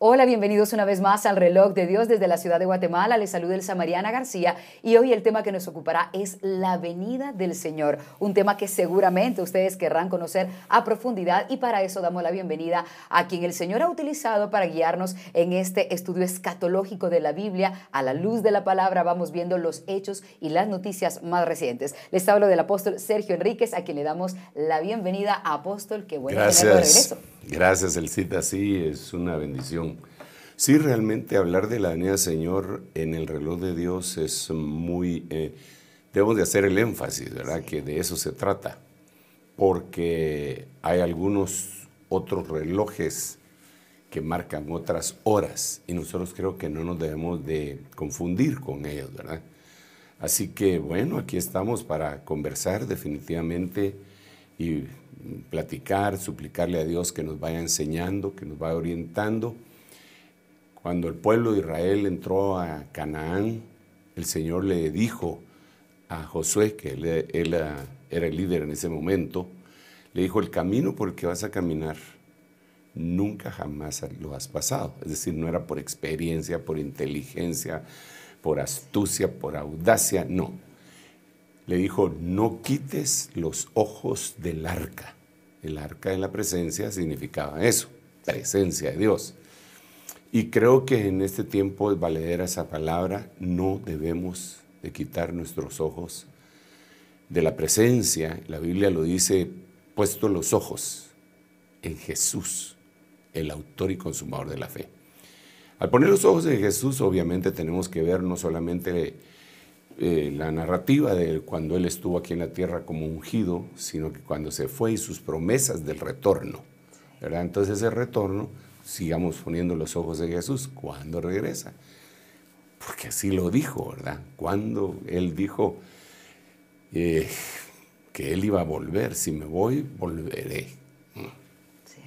Hola, bienvenidos una vez más al reloj de Dios desde la ciudad de Guatemala. Les saluda el Mariana García y hoy el tema que nos ocupará es la venida del Señor, un tema que seguramente ustedes querrán conocer a profundidad y para eso damos la bienvenida a quien el Señor ha utilizado para guiarnos en este estudio escatológico de la Biblia. A la luz de la palabra vamos viendo los hechos y las noticias más recientes. Les hablo del apóstol Sergio Enríquez, a quien le damos la bienvenida. Apóstol, qué bueno Gracias. tenerlo de regreso. Gracias, Elcita. Sí, es una bendición. Sí, realmente hablar de la venida del Señor en el reloj de Dios es muy... Eh, debemos de hacer el énfasis, ¿verdad? Que de eso se trata. Porque hay algunos otros relojes que marcan otras horas y nosotros creo que no nos debemos de confundir con ellos, ¿verdad? Así que bueno, aquí estamos para conversar definitivamente y platicar, suplicarle a Dios que nos vaya enseñando, que nos vaya orientando. Cuando el pueblo de Israel entró a Canaán, el Señor le dijo a Josué, que él, él era el líder en ese momento, le dijo, el camino por el que vas a caminar, nunca jamás lo has pasado. Es decir, no era por experiencia, por inteligencia, por astucia, por audacia, no. Le dijo, no quites los ojos del arca. El arca en la presencia significaba eso, presencia de Dios. Y creo que en este tiempo es valedera esa palabra, no debemos de quitar nuestros ojos de la presencia. La Biblia lo dice, puesto los ojos en Jesús, el autor y consumador de la fe. Al poner los ojos en Jesús, obviamente tenemos que ver no solamente eh, la narrativa de cuando Él estuvo aquí en la tierra como ungido, sino que cuando se fue y sus promesas del retorno. ¿verdad? Entonces ese retorno, sigamos poniendo los ojos en Jesús, ¿cuándo regresa? Porque así lo dijo, ¿verdad? Cuando Él dijo eh, que Él iba a volver, si me voy, volveré.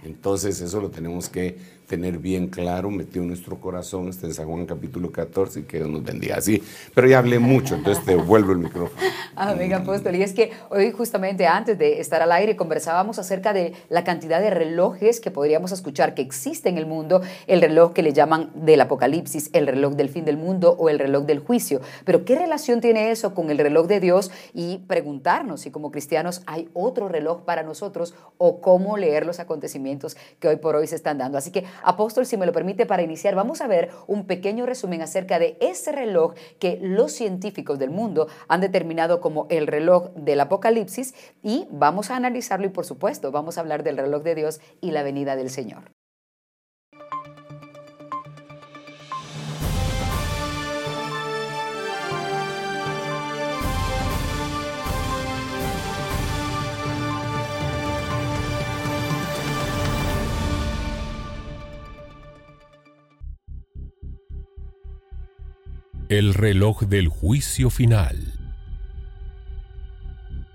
Entonces eso lo tenemos que tener bien claro, metido en nuestro corazón, este en San Juan capítulo 14, y que Dios nos bendiga así. Pero ya hablé mucho, entonces te vuelvo el micrófono. Amén, apóstol. Y es que hoy justamente antes de estar al aire conversábamos acerca de la cantidad de relojes que podríamos escuchar que existe en el mundo, el reloj que le llaman del apocalipsis, el reloj del fin del mundo o el reloj del juicio. Pero ¿qué relación tiene eso con el reloj de Dios? Y preguntarnos si como cristianos hay otro reloj para nosotros o cómo leer los acontecimientos que hoy por hoy se están dando. Así que Apóstol, si me lo permite, para iniciar, vamos a ver un pequeño resumen acerca de ese reloj que los científicos del mundo han determinado como el reloj del Apocalipsis y vamos a analizarlo y, por supuesto, vamos a hablar del reloj de Dios y la venida del Señor. El reloj del juicio final.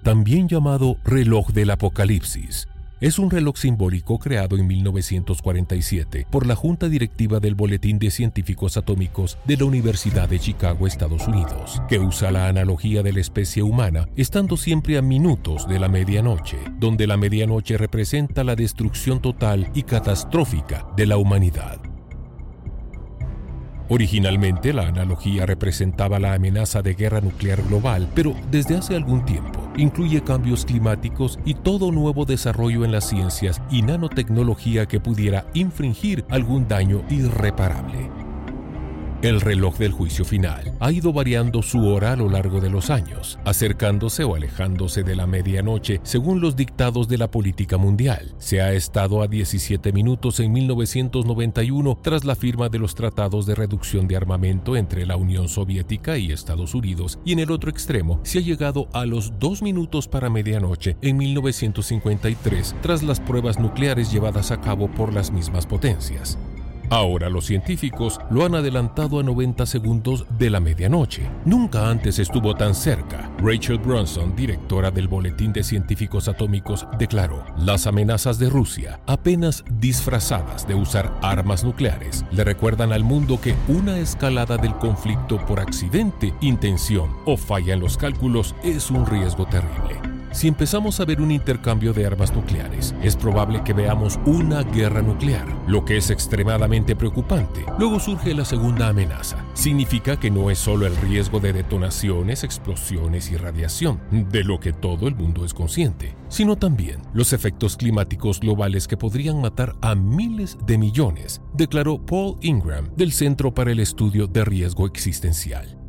También llamado reloj del apocalipsis, es un reloj simbólico creado en 1947 por la Junta Directiva del Boletín de Científicos Atómicos de la Universidad de Chicago, Estados Unidos, que usa la analogía de la especie humana estando siempre a minutos de la medianoche, donde la medianoche representa la destrucción total y catastrófica de la humanidad. Originalmente la analogía representaba la amenaza de guerra nuclear global, pero desde hace algún tiempo incluye cambios climáticos y todo nuevo desarrollo en las ciencias y nanotecnología que pudiera infringir algún daño irreparable. El reloj del juicio final ha ido variando su hora a lo largo de los años, acercándose o alejándose de la medianoche según los dictados de la política mundial. Se ha estado a 17 minutos en 1991 tras la firma de los tratados de reducción de armamento entre la Unión Soviética y Estados Unidos, y en el otro extremo se ha llegado a los 2 minutos para medianoche en 1953 tras las pruebas nucleares llevadas a cabo por las mismas potencias. Ahora los científicos lo han adelantado a 90 segundos de la medianoche. Nunca antes estuvo tan cerca. Rachel Brunson, directora del Boletín de Científicos Atómicos, declaró, las amenazas de Rusia, apenas disfrazadas de usar armas nucleares, le recuerdan al mundo que una escalada del conflicto por accidente, intención o falla en los cálculos es un riesgo terrible. Si empezamos a ver un intercambio de armas nucleares, es probable que veamos una guerra nuclear, lo que es extremadamente preocupante. Luego surge la segunda amenaza. Significa que no es solo el riesgo de detonaciones, explosiones y radiación, de lo que todo el mundo es consciente, sino también los efectos climáticos globales que podrían matar a miles de millones, declaró Paul Ingram del Centro para el Estudio de Riesgo Existencial.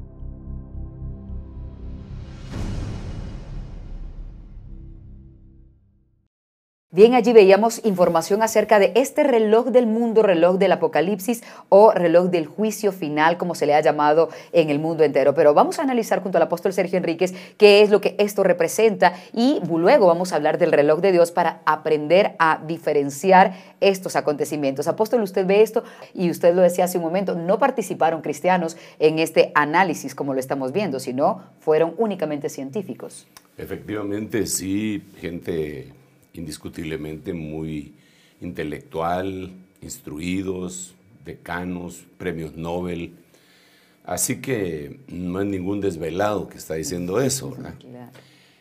Bien, allí veíamos información acerca de este reloj del mundo, reloj del apocalipsis o reloj del juicio final, como se le ha llamado en el mundo entero. Pero vamos a analizar junto al apóstol Sergio Enríquez qué es lo que esto representa y luego vamos a hablar del reloj de Dios para aprender a diferenciar estos acontecimientos. Apóstol, usted ve esto y usted lo decía hace un momento, no participaron cristianos en este análisis como lo estamos viendo, sino fueron únicamente científicos. Efectivamente, sí, gente indiscutiblemente muy intelectual, instruidos, decanos, premios Nobel. Así que no es ningún desvelado que está diciendo eso, ¿verdad?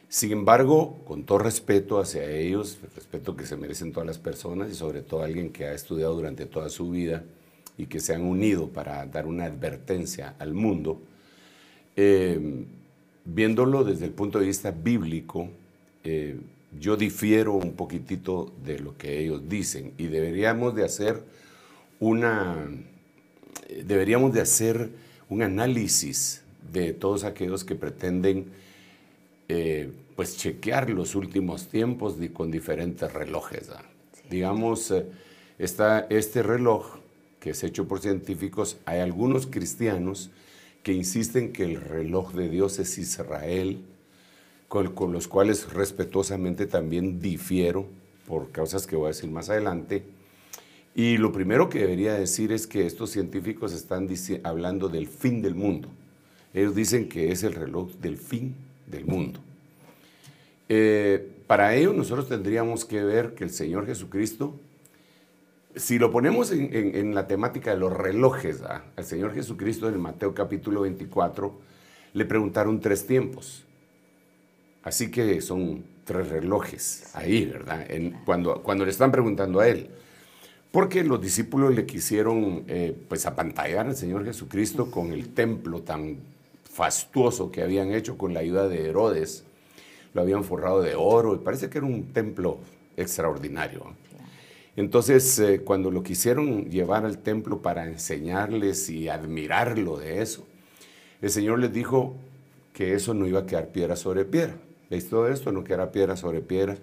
Sin embargo, con todo respeto hacia ellos, el respeto que se merecen todas las personas y sobre todo alguien que ha estudiado durante toda su vida y que se han unido para dar una advertencia al mundo, eh, viéndolo desde el punto de vista bíblico, eh, yo difiero un poquitito de lo que ellos dicen y deberíamos de hacer una, deberíamos de hacer un análisis de todos aquellos que pretenden eh, pues chequear los últimos tiempos con diferentes relojes. Digamos, eh, está este reloj que es hecho por científicos, hay algunos cristianos que insisten que el reloj de Dios es Israel, con, los cuales respetuosamente también difiero por causas que voy a decir más adelante. Y lo primero que debería decir es que estos científicos están hablando del fin del mundo. Ellos dicen que es el reloj del fin del mundo. Eh, para ello nosotros tendríamos que ver que el Señor Jesucristo, si lo ponemos en, la temática de los relojes, al Señor Jesucristo en Mateo capítulo 24 le preguntaron tres tiempos. Así que son tres relojes ahí, ¿verdad? cuando, cuando le están preguntando a él. Porque los discípulos le quisieron eh, pues apantallar al Señor Jesucristo con el templo tan fastuoso que habían hecho con la ayuda de Herodes. Lo habían forrado de oro y parece que era un templo extraordinario. Entonces, eh, cuando lo quisieron llevar al templo para enseñarles y admirarlo de eso, el Señor les dijo que eso no iba a quedar piedra sobre piedra. ¿Veis todo esto? No queda piedra sobre piedra.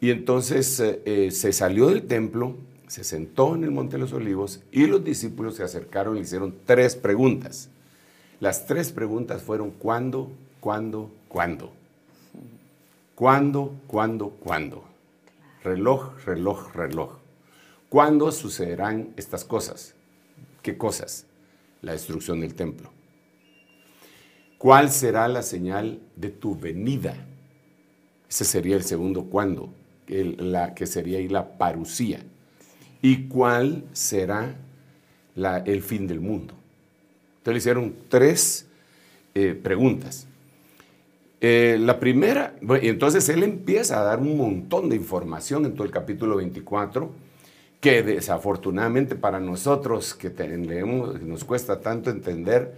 Y entonces eh, eh, se salió del templo, se sentó en el Monte de los Olivos y los discípulos se acercaron y le hicieron tres preguntas. Las tres preguntas fueron ¿cuándo, cuándo, cuándo? ¿Cuándo, cuándo, cuándo? Reloj, reloj, reloj. ¿Cuándo sucederán estas cosas? ¿Qué cosas? La destrucción del templo. ¿Cuál será la señal de tu venida? Ese sería el segundo cuándo, la, que sería ahí la parucía. ¿Y cuál será el fin del mundo? Entonces le hicieron tres eh, preguntas. Eh, la primera, entonces él empieza a dar un montón de información en todo el capítulo 24, que desafortunadamente para nosotros que leemos, nos cuesta tanto entender,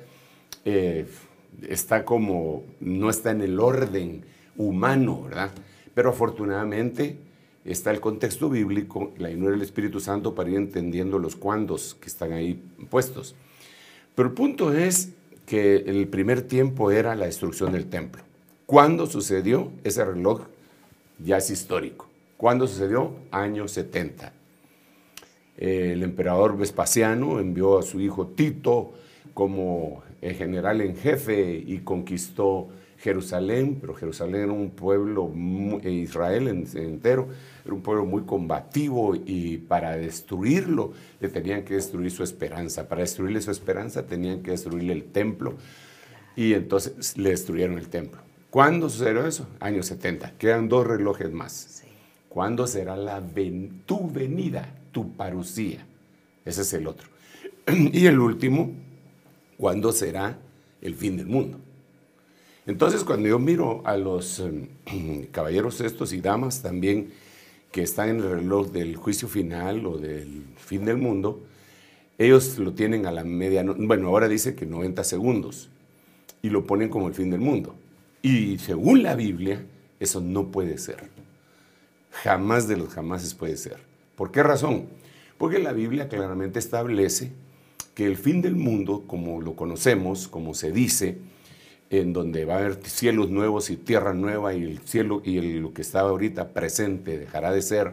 eh, está como, no está en el orden humano, ¿verdad? Pero afortunadamente está el contexto bíblico, la llenura del Espíritu Santo para ir entendiendo los cuándos que están ahí puestos. Pero el punto es que el primer tiempo era la destrucción del templo. ¿Cuándo sucedió? Ese reloj ya es histórico. ¿Cuándo sucedió? Año 70. El emperador Vespasiano envió a su hijo Tito como general en jefe y conquistó Jerusalén, pero Jerusalén era un pueblo, e Israel entero, era un pueblo muy combativo y para destruirlo le tenían que destruir su esperanza. Para destruirle su esperanza tenían que destruirle el templo y entonces le destruyeron el templo. ¿Cuándo sucedió eso? Años 70. Quedan dos relojes más. ¿Cuándo será la tu venida, tu parucía? Ese es el otro. Y el último, ¿cuándo será el fin del mundo? Entonces, cuando yo miro a los em, caballeros estos y damas también que están en el reloj del juicio final o del fin del mundo, ellos lo tienen a la medianoche, bueno, ahora dice que 90 segundos, y lo ponen como el fin del mundo. Y según la Biblia, eso no puede ser. Jamás de los jamases puede ser. ¿Por qué razón? Porque la Biblia claramente establece que el fin del mundo, como lo conocemos, como se dice, en donde va a haber cielos nuevos y tierra nueva y el cielo y lo que estaba ahorita presente dejará de ser,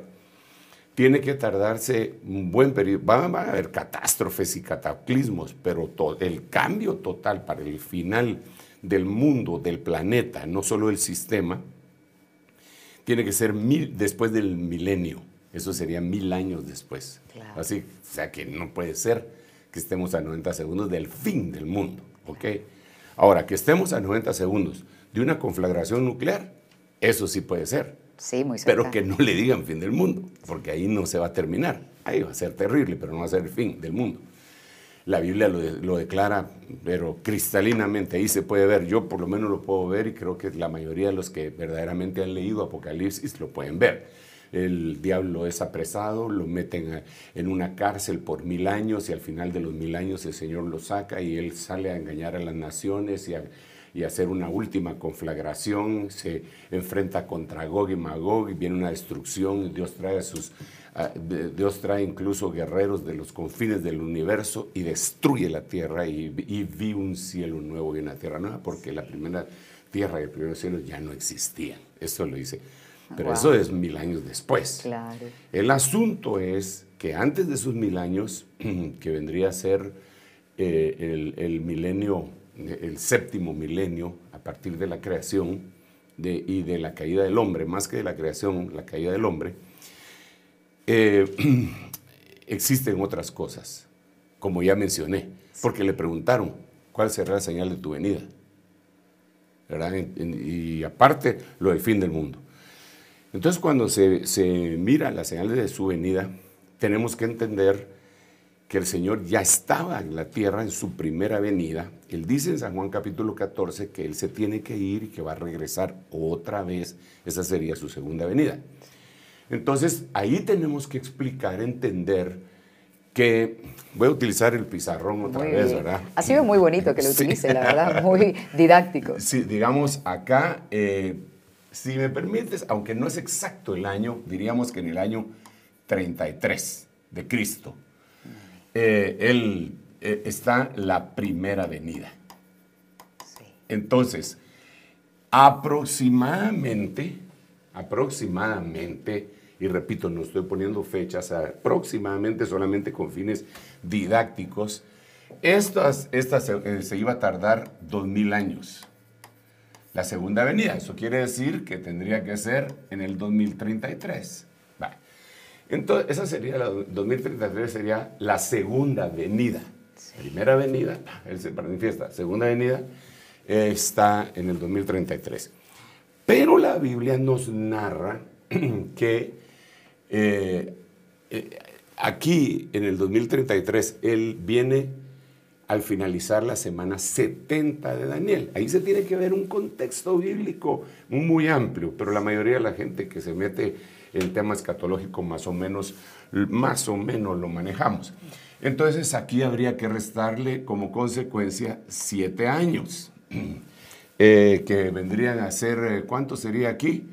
tiene que tardarse un buen periodo. Va, a haber catástrofes y cataclismos, pero el cambio total para el final del mundo, del planeta, no solo el sistema, tiene que ser mil, después del milenio. Eso sería mil años después. Así, o sea que no puede ser que estemos a 90 segundos del fin del mundo. ¿ok? Ahora, que estemos a 90 segundos de una conflagración nuclear, eso sí puede ser. Sí, muy Pero que no le digan fin del mundo, porque ahí no se va a terminar. Ahí va a ser terrible, pero no va a ser el fin del mundo. La Biblia lo, declara, pero cristalinamente, ahí se puede ver, yo por lo menos lo puedo ver y creo que la mayoría de los que verdaderamente han leído Apocalipsis lo pueden ver. El diablo es apresado, lo meten en una cárcel por mil años y al final de los mil años el Señor lo saca y él sale a engañar a las naciones y a, y hacer una última conflagración, se enfrenta contra Gog y Magog y viene una destrucción, Dios trae a sus Dios trae incluso guerreros de los confines del universo y destruye la tierra y, vi un cielo nuevo y una tierra nueva porque la primera tierra y el primer cielo ya no existían. Eso lo dice. Pero eso es mil años después. Claro. El asunto es que antes de esos mil años, que vendría a ser eh, el, milenio, el séptimo milenio, a partir de la creación de, y de la caída del hombre, más que de la creación, la caída del hombre, eh, existen otras cosas, como ya mencioné, porque le preguntaron, ¿cuál será la señal de tu venida? Y aparte, lo del fin del mundo. Entonces, cuando se, se mira la señal de su venida, tenemos que entender que el Señor ya estaba en la tierra en su primera venida. Él dice en San Juan capítulo 14 que Él se tiene que ir y que va a regresar otra vez. Esa sería su segunda venida. Entonces, ahí tenemos que explicar, entender que voy a utilizar el pizarrón otra vez, ¿verdad? Ha sido muy bonito que lo utilice, la verdad, muy didáctico. Sí, digamos, acá, eh, si me permites, aunque no es exacto el año, diríamos que en el año 33 de Cristo, eh, él, eh, está la primera venida. Entonces, aproximadamente, aproximadamente, y repito, no estoy poniendo fechas, aproximadamente solamente con fines didácticos, estas, estas eh, se, iba a tardar dos mil años. La segunda venida, eso quiere decir que tendría que ser en el 2033. Entonces, esa sería, la 2033 sería la segunda venida. Primera venida, él se manifiesta. Segunda venida está en el 2033. Pero la Biblia nos narra que eh, eh, aquí, en el 2033, él viene al finalizar la semana 70 de Daniel. Ahí se tiene que ver un contexto bíblico muy amplio, pero la mayoría de la gente que se mete en temas escatológico más o menos, más o menos lo manejamos. Entonces aquí habría que restarle como consecuencia siete años, eh, que vendrían a ser, ¿cuánto sería aquí?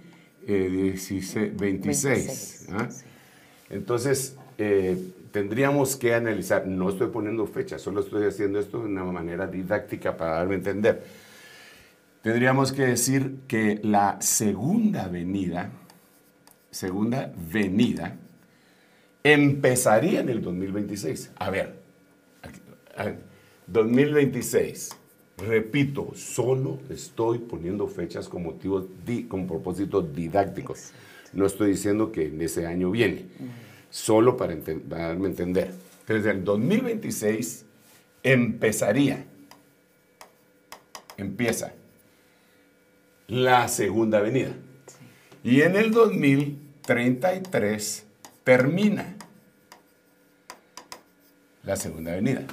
26. ¿ah? Entonces, eh, tendríamos que analizar, no estoy poniendo fecha, solo estoy haciendo esto de una manera didáctica para darme a entender. Tendríamos que decir que la segunda venida, segunda venida, empezaría en el 2026. A ver, 2026. Repito, solo estoy poniendo fechas con motivos, con propósitos didácticos. No estoy diciendo que en ese año viene, solo para, para darme a entender. Desde el 2026 empezaría, empieza la segunda avenida. Y en el 2033 termina la segunda avenida.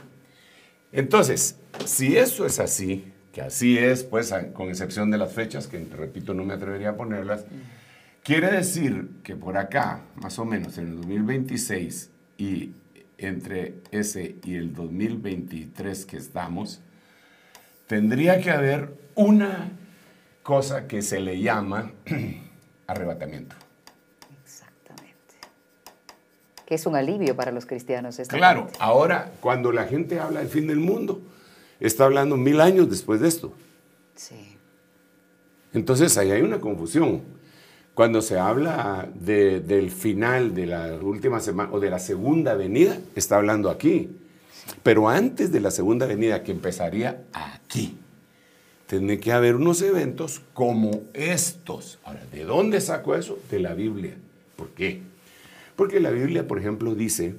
Entonces, si eso es así, que así es, pues con excepción de las fechas, que repito, no me atrevería a ponerlas, quiere decir que por acá, más o menos en el 2026 y entre ese y el 2023 que estamos, tendría que haber una cosa que se le llama arrebatamiento. Exactamente. Que es un alivio para los cristianos. Claro, ahora cuando la gente habla del fin del mundo, está hablando mil años después de esto. Sí. Entonces ahí hay una confusión. Cuando se habla del final de la última semana o de la segunda venida, está hablando aquí. Pero antes de la segunda venida, que empezaría aquí, tiene que haber unos eventos como estos. Ahora, ¿de dónde saco eso? De la Biblia. ¿Por qué? Porque la Biblia, por ejemplo, dice,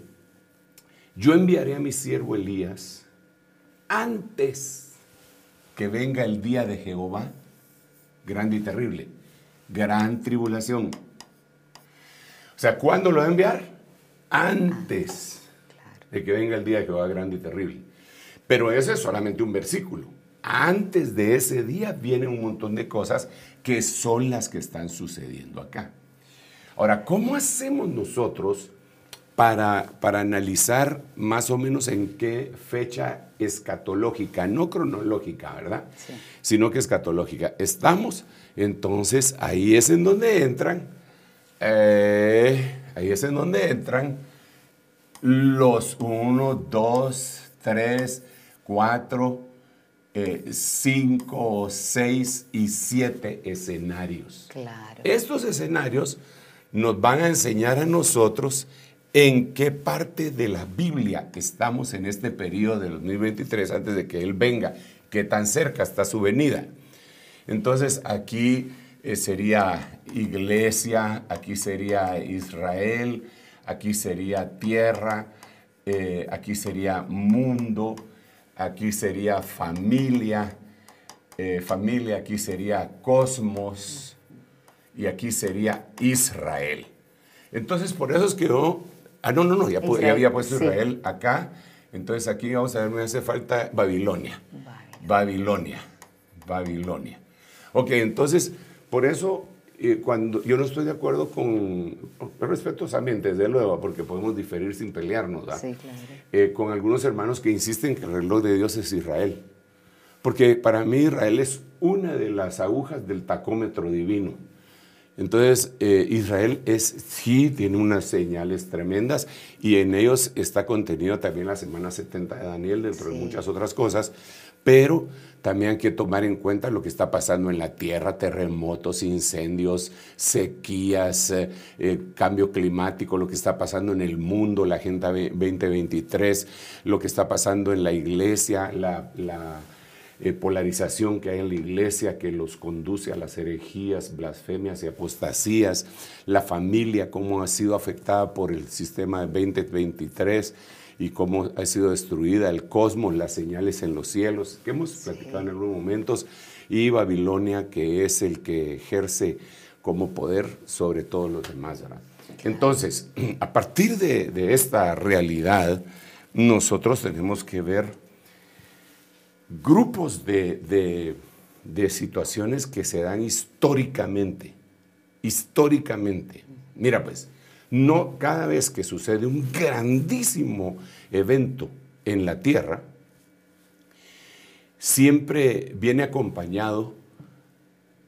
yo enviaré a mi siervo Elías antes que venga el día de Jehová, grande y terrible gran tribulación. O sea, ¿cuándo lo va a enviar? Antes de que venga el día de Jehová grande y terrible. Pero ese es solamente un versículo. Antes de ese día vienen un montón de cosas que son las que están sucediendo acá. Ahora, ¿cómo hacemos nosotros para, para analizar más o menos en qué fecha escatológica, no cronológica, ¿verdad? Sino que escatológica. Estamos entonces ahí es en donde entran, eh, ahí es en donde entran los 1, 2, 3, 4, 5, 6 y 7 escenarios. Claro. Estos escenarios nos van a enseñar a nosotros en qué parte de la Biblia estamos en este periodo de 2023 antes de que Él venga, qué tan cerca está su venida. Entonces aquí eh, sería iglesia, aquí sería Israel, aquí sería tierra, eh, aquí sería mundo, aquí sería familia, eh, familia, aquí sería cosmos y aquí sería Israel. Entonces por eso es que yo, ah no, no, no, ya, había puesto Israel acá, entonces aquí vamos a ver, me hace falta Babilonia. Babilonia. Babilonia. Ok, entonces, por eso, eh, cuando yo no estoy de acuerdo con, respetuosamente, desde luego, porque podemos diferir sin pelearnos, ¿verdad? Sí, claro. Eh, con algunos hermanos que insisten que el reloj de Dios es Israel. Porque para mí Israel es una de las agujas del tacómetro divino. Entonces, eh, Israel es, sí, tiene unas señales tremendas y en ellos está contenido también la semana 70 de Daniel, dentro de muchas otras cosas, pero también hay que tomar en cuenta lo que está pasando en la tierra, terremotos, incendios, sequías, eh, eh, cambio climático, lo que está pasando en el mundo, la Agenda 2023, lo que está pasando en la iglesia, la, eh, polarización que hay en la iglesia que los conduce a las herejías, blasfemias y apostasías, la familia, cómo ha sido afectada por el sistema 2023 y cómo ha sido destruida el cosmos, las señales en los cielos, que hemos platicado en algunos momentos, y Babilonia, que es el que ejerce como poder sobre todos los demás. Entonces, a partir de, esta realidad, nosotros tenemos que ver grupos de, de situaciones que se dan históricamente, históricamente. Mira pues, no cada vez que sucede un grandísimo evento en la Tierra, siempre viene acompañado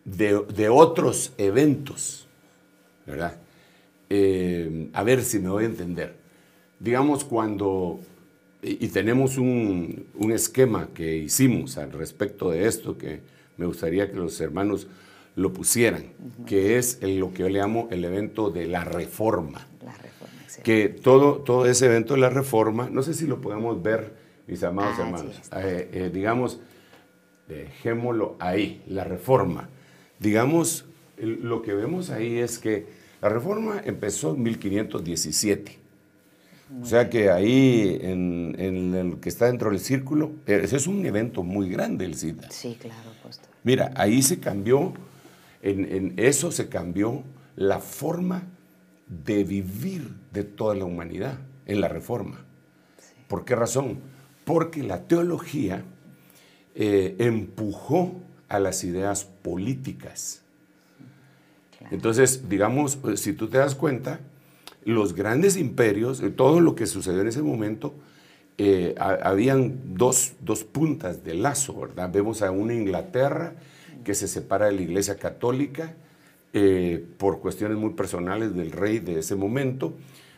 de, otros eventos, ¿verdad? Eh, a ver si me voy a entender. Digamos cuando, y, tenemos un, un, esquema que hicimos al respecto de esto, que me gustaría que los hermanos lo pusieran, que es lo que yo le llamo el evento de la reforma. La reforma, Que todo, todo ese evento de la reforma, no sé si lo podemos ver, mis amados ah, hermanos, eh, eh, digamos, dejémoslo ahí, la reforma. Digamos, lo que vemos ahí es que la reforma empezó en 1517. O sea que ahí, en, el que está dentro del círculo, ese es un evento muy grande el SIDA. Sí, claro, pastor. Mira, ahí se cambió, en, eso se cambió la forma de vivir de toda la humanidad en la reforma. ¿Por qué razón? Porque la teología eh, empujó a las ideas políticas. Entonces, digamos, si tú te das cuenta, los grandes imperios, eh, todo lo que sucedió en ese momento, eh, habían dos, puntas de lazo, ¿verdad? Vemos a una Inglaterra que se separa de la Iglesia Católica por cuestiones muy personales del rey de ese momento.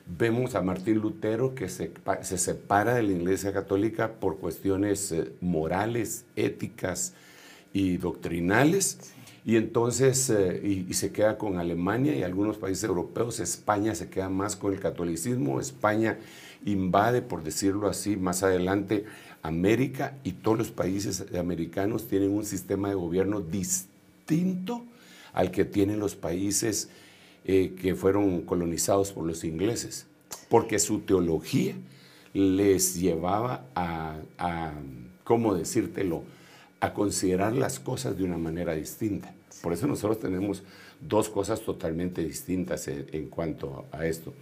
Vemos a Martín Lutero que se, se separa de la Iglesia Católica por cuestiones morales, éticas, y doctrinales. Y entonces, eh, y, se queda con Alemania y algunos países europeos. España se queda más con el catolicismo. España invade, por decirlo así, más adelante América y todos los países americanos tienen un sistema de gobierno distinto al que tienen los países eh, que fueron colonizados por los ingleses, porque su teología les llevaba a, ¿cómo decírtelo?, a considerar las cosas de una manera distinta. Por eso nosotros tenemos dos cosas totalmente distintas en, cuanto a esto.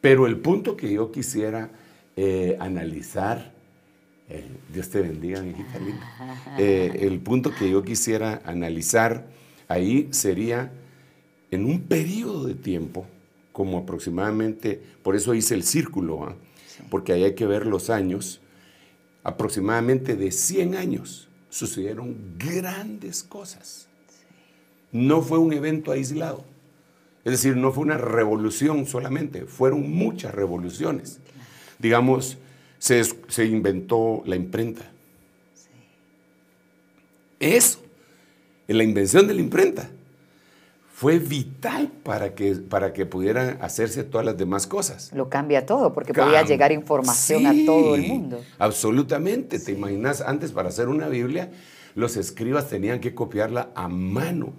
Pero el punto que yo quisiera eh, analizar, Dios te bendiga, mi hijita linda, eh, el punto que yo quisiera analizar ahí sería en un periodo de tiempo, como aproximadamente, por eso hice el círculo, ¿ah? porque ahí hay que ver los años, aproximadamente de 100 años sucedieron grandes cosas. No fue un evento aislado. Es decir, no fue una revolución solamente, fueron muchas revoluciones. Digamos, se, se inventó la imprenta. Eso, en la invención de la imprenta, fue vital para que, para que pudieran hacerse todas las demás cosas. Lo cambia todo, porque podía llegar información a todo el mundo. Absolutamente. ¿Te imaginas? Antes, para hacer una Biblia, los escribas tenían que copiarla a mano.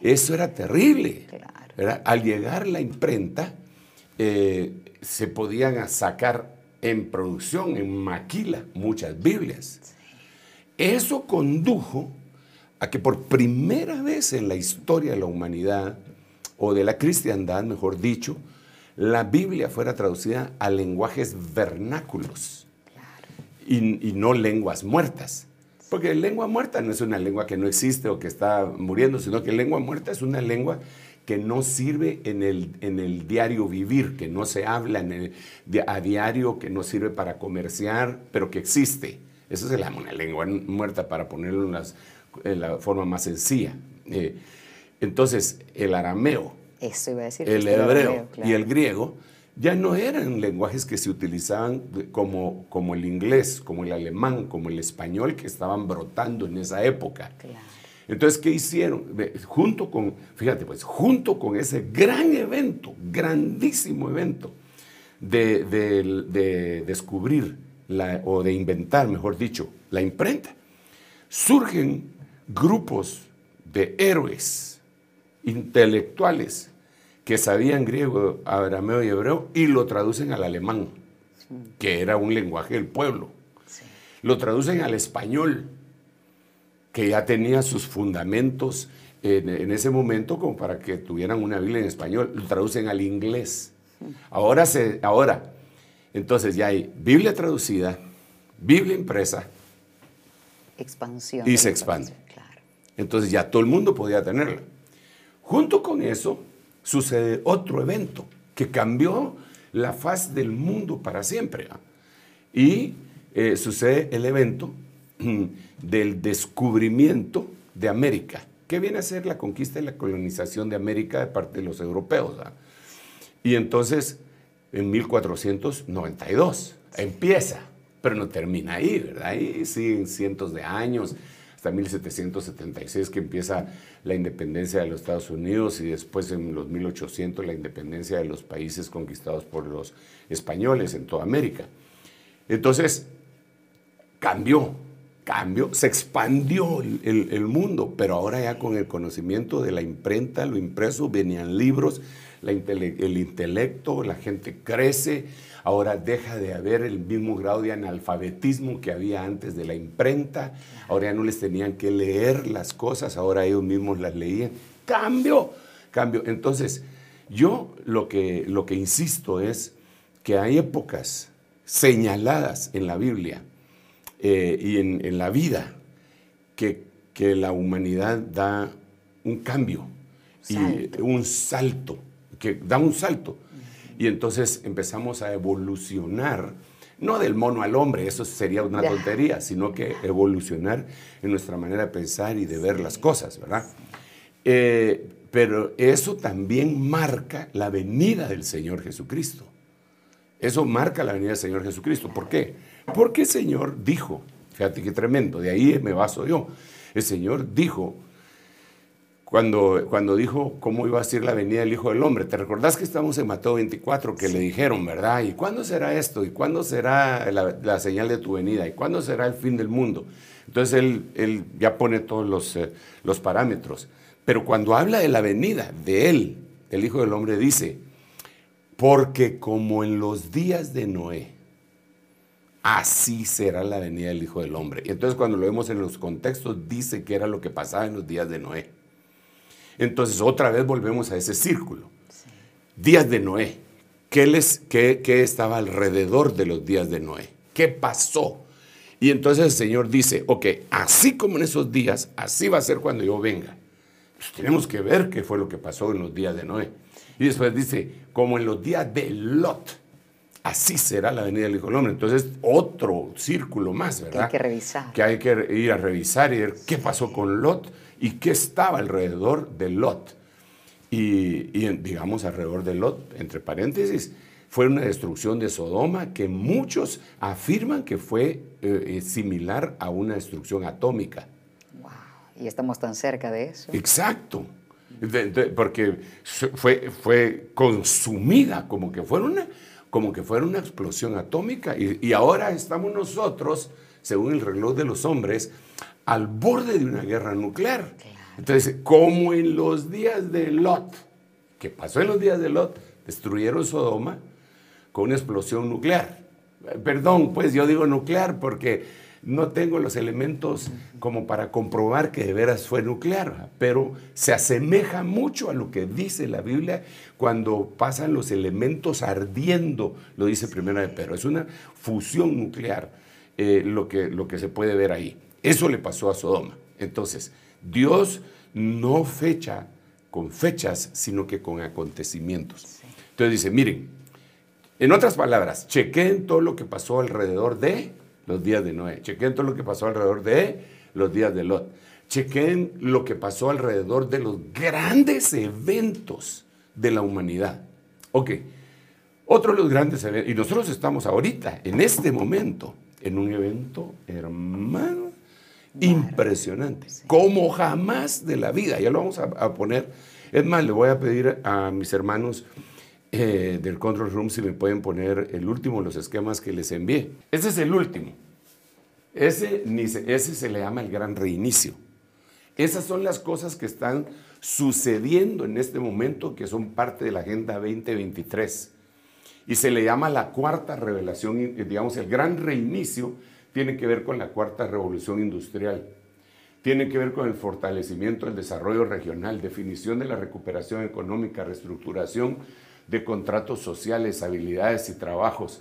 Eso era terrible. Al llegar la imprenta, eh, se podían sacar en producción, en maquila, muchas Biblias. Eso condujo a que por primera vez en la historia de la humanidad, o de la cristiandad, mejor dicho, la Biblia fuera traducida a lenguajes vernáculos y, no lenguas muertas. Porque lengua muerta no es una lengua que no existe o que está muriendo, sino que lengua muerta es una lengua que no sirve en el, en el diario vivir, que no se habla en el, a diario, que no sirve para comerciar, pero que existe. Eso se llama una lengua muerta para ponerlo en las en la forma más sencilla. Eh, entonces, el arameo, el hebreo y el griego ya no eran lenguajes que se utilizaban como, como el inglés, como el alemán, como el español que estaban brotando en esa época. Entonces, ¿qué hicieron? Junto con, fíjate, pues, junto con ese gran evento, grandísimo evento, de, de descubrir la, o de inventar, mejor dicho, la imprenta, surgen grupos de héroes intelectuales que sabían griego, arameo y hebreo y lo traducen al alemán, que era un lenguaje del pueblo. Lo traducen al español, que ya tenía sus fundamentos en, ese momento como para que tuvieran una Biblia en español. Lo traducen al inglés. Ahora, se, ahora, entonces ya hay Biblia traducida, Biblia impresa. Expansión. Y se expande. Entonces ya todo el mundo podía tenerla. Junto con eso sucede otro evento que cambió la faz del mundo para siempre. ¿ah? Y eh, sucede el evento del descubrimiento de América, que viene a ser la conquista y la colonización de América de parte de los europeos. ¿ah? Y entonces, en 1492, empieza, pero no termina ahí, ¿verdad? Ahí siguen cientos de años 1776 que empieza la independencia de los Estados Unidos y después en los 1800 la independencia de los países conquistados por los españoles en toda América. Entonces, cambió cambio, se expandió el, mundo, pero ahora ya con el conocimiento de la imprenta, lo impreso, venían libros, el intelecto, la gente crece, ahora deja de haber el mismo grado de analfabetismo que había antes de la imprenta, ahora ya no les tenían que leer las cosas, ahora ellos mismos las leían. Cambio, cambio. Entonces, yo lo que, lo que insisto es que hay épocas señaladas en la Biblia eh, y en, la vida que, que, la humanidad da un cambio y un salto, que da un salto. Y entonces empezamos a evolucionar, no del mono al hombre, eso sería una tontería, sino que evolucionar en nuestra manera de pensar y de ver las cosas, ¿verdad? Eh, pero eso también marca la venida del Señor Jesucristo. Eso marca la venida del Señor Jesucristo. ¿Por qué? Porque el Señor dijo, fíjate qué tremendo, de ahí me baso yo. El Señor dijo, cuando, cuando dijo cómo iba a ser la venida del Hijo del Hombre, ¿te recordás que estamos en Mateo 24 que le dijeron, verdad? ¿Y cuándo será esto? ¿Y cuándo será la, señal de tu venida? ¿Y cuándo será el fin del mundo? Entonces él, él ya pone todos los, eh, los parámetros. Pero cuando habla de la venida de él, el Hijo del Hombre dice, porque como en los días de Noé, así será la venida del Hijo del Hombre. Y entonces cuando lo vemos en los contextos, dice que era lo que pasaba en los días de Noé. Entonces otra vez volvemos a ese círculo. Días de Noé. ¿Qué, les, qué, ¿Qué estaba alrededor de los días de Noé? ¿Qué pasó? Y entonces el Señor dice, ok, así como en esos días, así va a ser cuando yo venga. Pues tenemos que ver qué fue lo que pasó en los días de Noé. Y después dice, como en los días de Lot, así será la venida del Hijo del Hombre. Entonces, otro círculo más, ¿verdad? Que hay que revisar. Que hay que ir a revisar y ver qué pasó con Lot y qué estaba alrededor de Lot. Y, digamos, alrededor de Lot, entre paréntesis, fue una destrucción de Sodoma que muchos afirman que fue eh, eh, similar a una destrucción atómica. Wow. Y estamos tan cerca de eso. Exacto porque fue, fue consumida como que fuera una, como que fuera una explosión atómica. Y, ahora estamos nosotros, según el reloj de los hombres, al borde de una guerra nuclear. Entonces, como en los días de Lot, que pasó en los días de Lot, destruyeron Sodoma con una explosión nuclear. Perdón, pues yo digo nuclear porque no tengo los elementos como para comprobar que de veras fue nuclear, pero se asemeja mucho a lo que dice la Biblia cuando pasan los elementos ardiendo, lo dice Primera de Pedro. Es una fusión nuclear eh, lo, que, lo que se puede ver ahí. Eso le pasó a Sodoma. Entonces, Dios no fecha con fechas, sino que con acontecimientos. Entonces dice, miren, en otras palabras, chequen todo lo que pasó alrededor de los días de Noé. Chequen todo lo que pasó alrededor de los días de Lot. Chequen lo que pasó alrededor de los grandes eventos de la humanidad. Ok, otro de los grandes eventos, y nosotros estamos ahorita, en este momento, en un evento, hermano, impresionante, como jamás de la vida. Ya lo vamos a, poner. Es más, le voy a pedir a mis hermanos eh, del Control Room si me pueden poner el último los esquemas que les envié. Ese es el último. Ese, ese se le llama el gran reinicio. Esas son las cosas que están sucediendo en este momento que son parte de la Agenda 2023. Y se le llama la cuarta revelación, digamos, el gran reinicio tiene que ver con la cuarta revolución industrial. Tiene que ver con el fortalecimiento del desarrollo regional, definición de la recuperación económica, reestructuración de contratos sociales, habilidades y trabajos,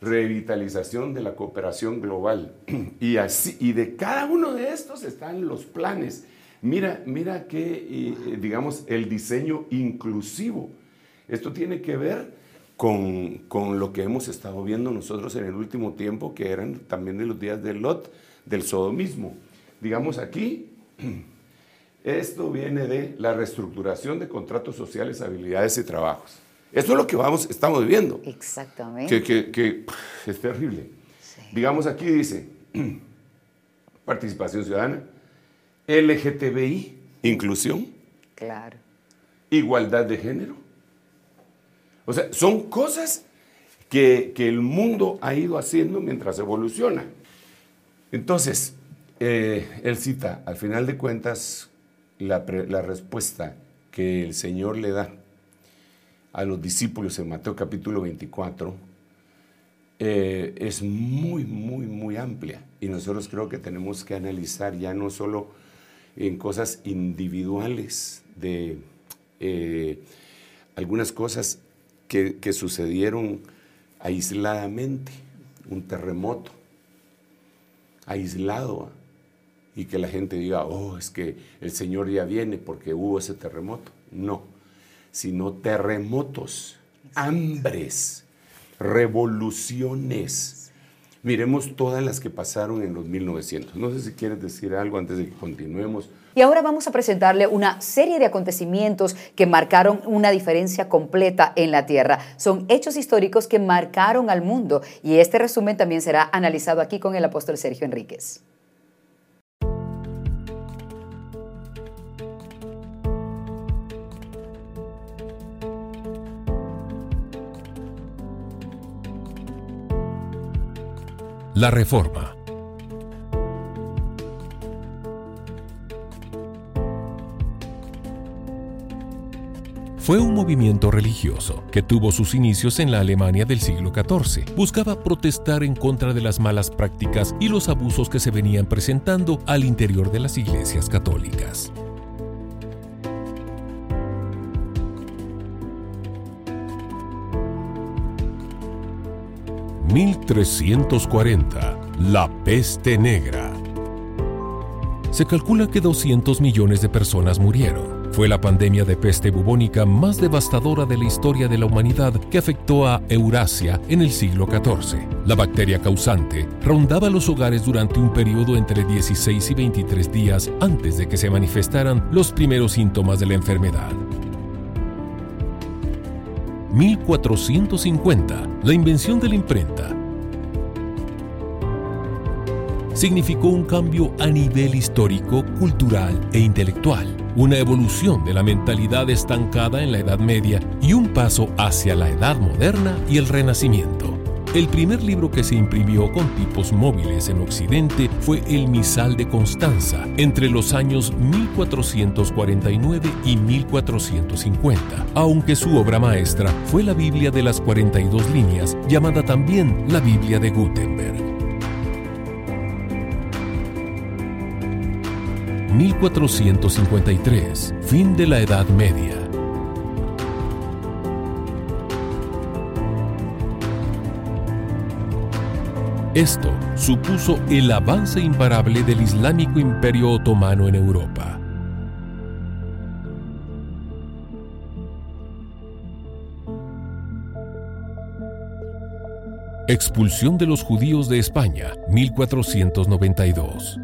revitalización de la cooperación global. Y, así, y de cada uno de estos están los planes. Mira, mira que, digamos, el diseño inclusivo. Esto tiene que ver con, con, lo que hemos estado viendo nosotros en el último tiempo, que eran también de los días de Lot, del sodomismo. Digamos aquí, esto viene de la reestructuración de contratos sociales, habilidades y trabajos. Eso es lo que vamos, estamos viviendo. Exactamente. Que, es terrible. Digamos aquí dice, participación ciudadana, LGTBI, inclusión. Claro. Igualdad de género. O sea, son cosas que, que el mundo ha ido haciendo mientras evoluciona. Entonces, eh, él cita, al final de cuentas, la, la respuesta que el Señor le da a los discípulos en Mateo capítulo 24 eh, es muy, muy, muy amplia. Y nosotros creo que tenemos que analizar ya no solo en cosas individuales de eh, algunas cosas que, que sucedieron aisladamente, un terremoto aislado y que la gente diga, oh, es que el Señor ya viene porque hubo ese terremoto. No, sino terremotos, hambres, revoluciones. Miremos todas las que pasaron en los 1900. No sé si quieres decir algo antes de que continuemos. Y ahora vamos a presentarle una serie de acontecimientos que marcaron una diferencia completa en la Tierra. Son hechos históricos que marcaron al mundo y este resumen también será analizado aquí con el apóstol Sergio Enríquez. La Reforma. Fue un movimiento religioso que tuvo sus inicios en la Alemania del siglo XIV. Buscaba protestar en contra de las malas prácticas y los abusos que se venían presentando al interior de las iglesias católicas. «1340. La peste negra». Se calcula que 200 millones de personas murieron. Fue la pandemia de peste bubónica más devastadora de la historia de la humanidad que afectó a Eurasia en el siglo XIV. La bacteria causante rondaba los hogares durante un periodo entre 16 y 23 días antes de que se manifestaran los primeros síntomas de la enfermedad. 1450, la invención de la imprenta. Significó un cambio a nivel histórico, cultural e intelectual, una evolución de la mentalidad estancada en la Edad Media y un paso hacia la Edad Moderna y el Renacimiento. El primer libro que se imprimió con tipos móviles en Occidente fue El Misal de Constanza, entre los años 1449 y 1450, aunque su obra maestra fue la Biblia de las 42 líneas, llamada también la Biblia de Gutenberg. 1453, fin de la Edad Media. Esto supuso el avance imparable del Islámico Imperio Otomano en Europa. Expulsión de los judíos de España, 1492.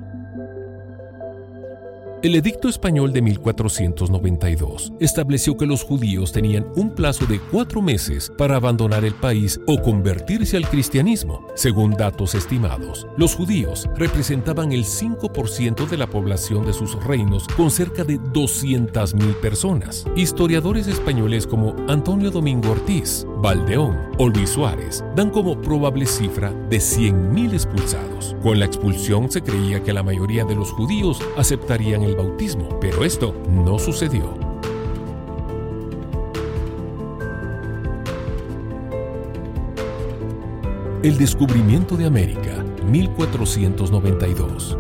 El edicto español de 1492 estableció que los judíos tenían un plazo de cuatro meses para abandonar el país o convertirse al cristianismo. Según datos estimados, los judíos representaban el 5% de la población de sus reinos con cerca de 200.000 personas. Historiadores españoles como Antonio Domingo Ortiz, Valdeón o Luis Suárez dan como probable cifra de 100.000 expulsados. Con la expulsión se creía que la mayoría de los judíos aceptarían el bautismo, pero esto no sucedió. El descubrimiento de América, 1492.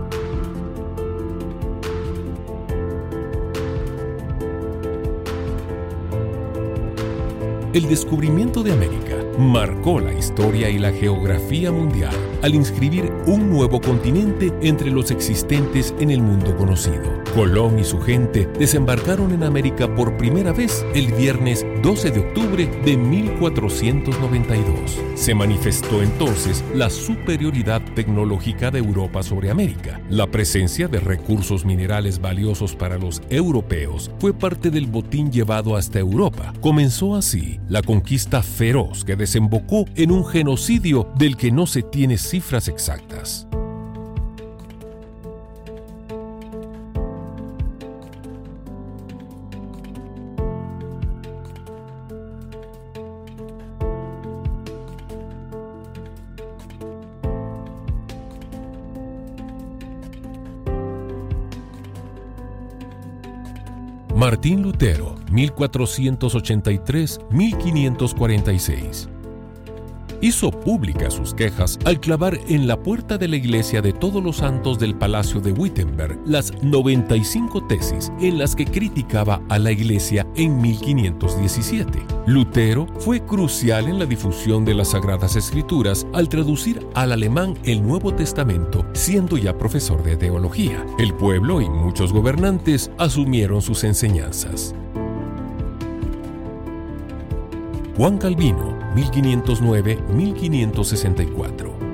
El descubrimiento de América marcó la historia y la geografía mundial al inscribir un nuevo continente entre los existentes en el mundo conocido. Colón y su gente desembarcaron en América por primera vez el viernes 12 de octubre de 1492. Se manifestó entonces la superioridad tecnológica de Europa sobre América. La presencia de recursos minerales valiosos para los europeos fue parte del botín llevado hasta Europa. Comenzó así la conquista feroz que desembocó en un genocidio del que no se tiene cifras exactas. Martín Lutero, 1483-1546 hizo públicas sus quejas al clavar en la puerta de la iglesia de todos los santos del Palacio de Wittenberg las 95 tesis en las que criticaba a la iglesia en 1517. Lutero fue crucial en la difusión de las Sagradas Escrituras al traducir al alemán el Nuevo Testamento, siendo ya profesor de teología. El pueblo y muchos gobernantes asumieron sus enseñanzas. Juan Calvino 1509-1564.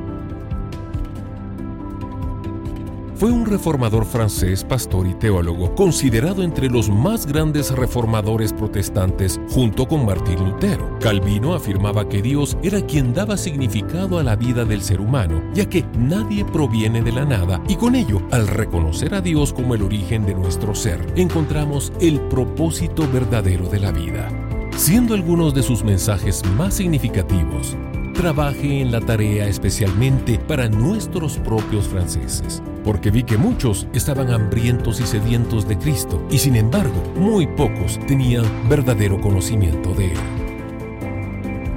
Fue un reformador francés, pastor y teólogo, considerado entre los más grandes reformadores protestantes junto con Martín Lutero. Calvino afirmaba que Dios era quien daba significado a la vida del ser humano, ya que nadie proviene de la nada, y con ello, al reconocer a Dios como el origen de nuestro ser, encontramos el propósito verdadero de la vida siendo algunos de sus mensajes más significativos, trabaje en la tarea especialmente para nuestros propios franceses, porque vi que muchos estaban hambrientos y sedientos de Cristo, y sin embargo, muy pocos tenían verdadero conocimiento de Él.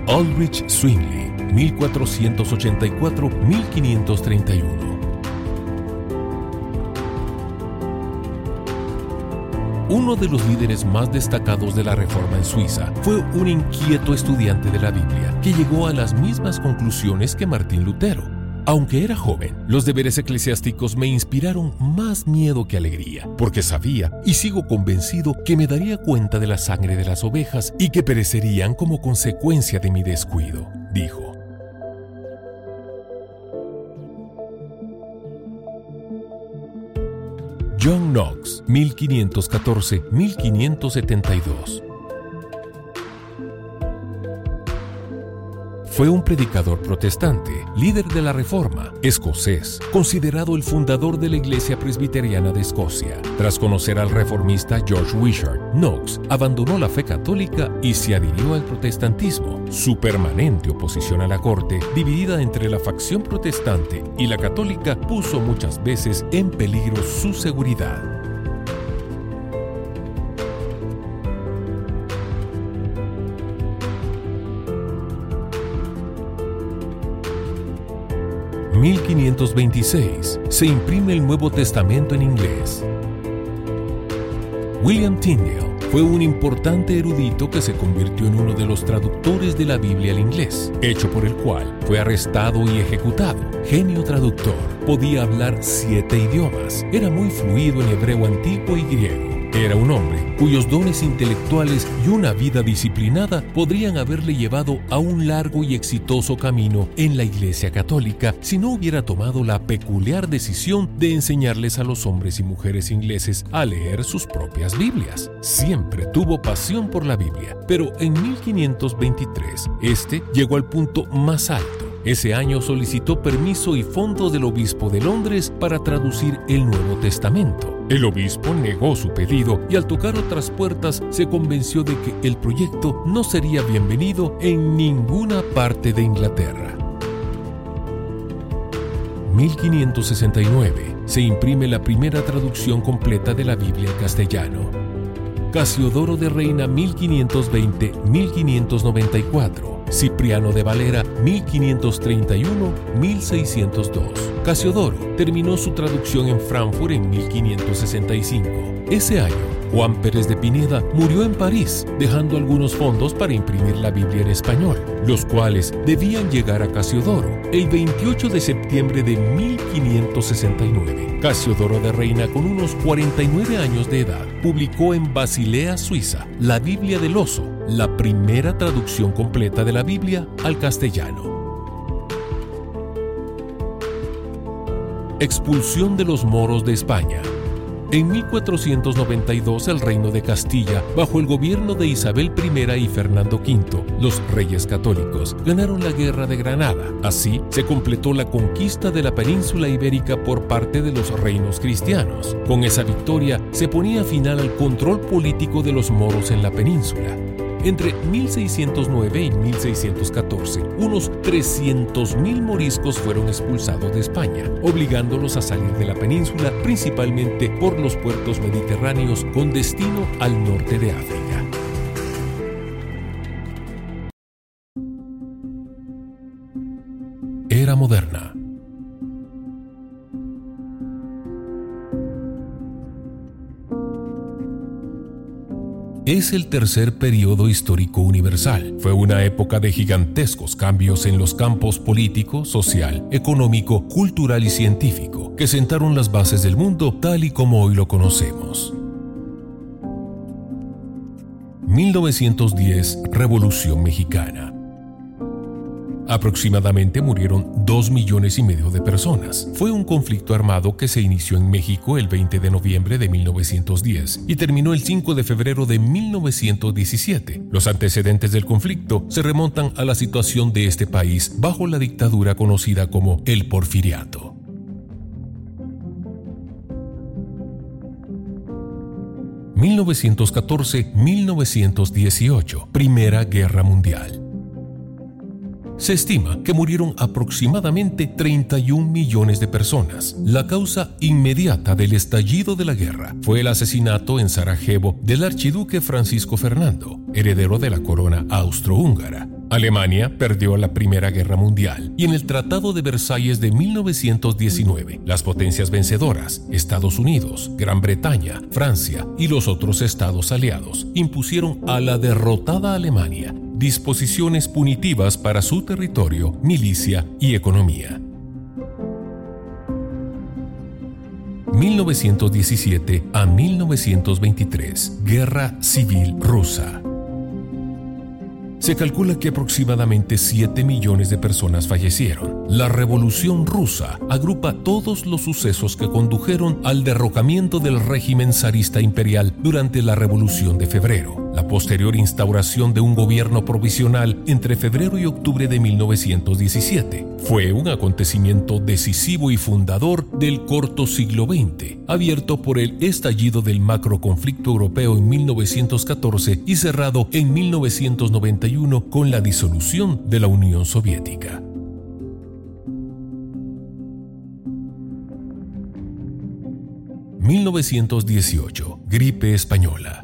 Aldrich Zwingli, 1484-1531 Uno de los líderes más destacados de la Reforma en Suiza fue un inquieto estudiante de la Biblia que llegó a las mismas conclusiones que Martín Lutero. Aunque era joven, los deberes eclesiásticos me inspiraron más miedo que alegría, porque sabía y sigo convencido que me daría cuenta de la sangre de las ovejas y que perecerían como consecuencia de mi descuido, dijo. John Knox, 1514-1572. Fue un predicador protestante, líder de la Reforma, escocés, considerado el fundador de la Iglesia Presbiteriana de Escocia. Tras conocer al reformista George Wishart, Knox abandonó la fe católica y se adhirió al protestantismo. Su permanente oposición a la corte, dividida entre la facción protestante y la católica, puso muchas veces en peligro su seguridad. 1526 se imprime el Nuevo Testamento en inglés. William Tyndale fue un importante erudito que se convirtió en uno de los traductores de la Biblia al inglés, hecho por el cual fue arrestado y ejecutado. Genio traductor, podía hablar siete idiomas, era muy fluido en hebreo antiguo y griego era un hombre cuyos dones intelectuales y una vida disciplinada podrían haberle llevado a un largo y exitoso camino en la Iglesia Católica si no hubiera tomado la peculiar decisión de enseñarles a los hombres y mujeres ingleses a leer sus propias Biblias. Siempre tuvo pasión por la Biblia, pero en 1523 este llegó al punto más alto ese año solicitó permiso y fondos del obispo de Londres para traducir el Nuevo Testamento. El obispo negó su pedido y al tocar otras puertas se convenció de que el proyecto no sería bienvenido en ninguna parte de Inglaterra. 1569 se imprime la primera traducción completa de la Biblia en castellano. Casiodoro de Reina 1520-1594 Cipriano de Valera 1531-1602. Casiodoro terminó su traducción en Frankfurt en 1565. Ese año, Juan Pérez de Pineda murió en París, dejando algunos fondos para imprimir la Biblia en español, los cuales debían llegar a Casiodoro el 28 de septiembre de 1569. Casiodoro de Reina, con unos 49 años de edad, publicó en Basilea, Suiza, la Biblia del Oso, la primera traducción completa de la Biblia al castellano. Expulsión de los moros de España. En 1492 el reino de Castilla, bajo el gobierno de Isabel I y Fernando V, los reyes católicos, ganaron la guerra de Granada. Así se completó la conquista de la península ibérica por parte de los reinos cristianos. Con esa victoria se ponía final al control político de los moros en la península. Entre 1609 y 1614, unos 300.000 moriscos fueron expulsados de España, obligándolos a salir de la península principalmente por los puertos mediterráneos con destino al norte de África. Era moderna. Es el tercer periodo histórico universal. Fue una época de gigantescos cambios en los campos político, social, económico, cultural y científico, que sentaron las bases del mundo tal y como hoy lo conocemos. 1910 Revolución Mexicana. Aproximadamente murieron 2 millones y medio de personas. Fue un conflicto armado que se inició en México el 20 de noviembre de 1910 y terminó el 5 de febrero de 1917. Los antecedentes del conflicto se remontan a la situación de este país bajo la dictadura conocida como el Porfiriato. ...1914-1918... Primera Guerra Mundial. Se estima que murieron aproximadamente 31 millones de personas. La causa inmediata del estallido de la guerra fue el asesinato en Sarajevo del archiduque Francisco Fernando, heredero de la corona austrohúngara. Alemania perdió la Primera Guerra Mundial y en el Tratado de Versalles de 1919, las potencias vencedoras, Estados Unidos, Gran Bretaña, Francia y los otros estados aliados, impusieron a la derrotada Alemania disposiciones punitivas para su territorio, milicia y economía. 1917 a 1923, Guerra Civil Rusa. Se calcula que aproximadamente 7 millones de personas fallecieron. La Revolución rusa agrupa todos los sucesos que condujeron al derrocamiento del régimen zarista imperial durante la Revolución de Febrero, la posterior instauración de un gobierno provisional entre febrero y octubre de 1917. Fue un acontecimiento decisivo y fundador del corto siglo XX, abierto por el estallido del macroconflicto europeo en 1914 y cerrado en 1991 con la disolución de la Unión Soviética. ...1918... Gripe española.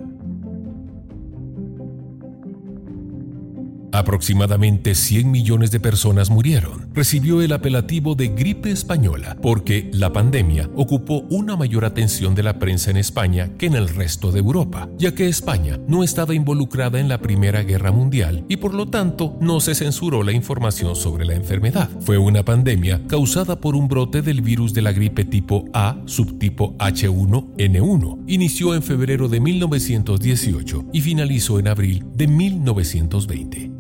Aproximadamente 100 millones de personas murieron. Recibió el apelativo de gripe española porque la pandemia ocupó una mayor atención de la prensa en España que en el resto de Europa, ya que España no estaba involucrada en la Primera Guerra Mundial y por lo tanto no se censuró la información sobre la enfermedad. Fue una pandemia causada por un brote del virus de la gripe tipo A, subtipo H1N1. Inició en febrero de 1918 y finalizó en abril de 1920.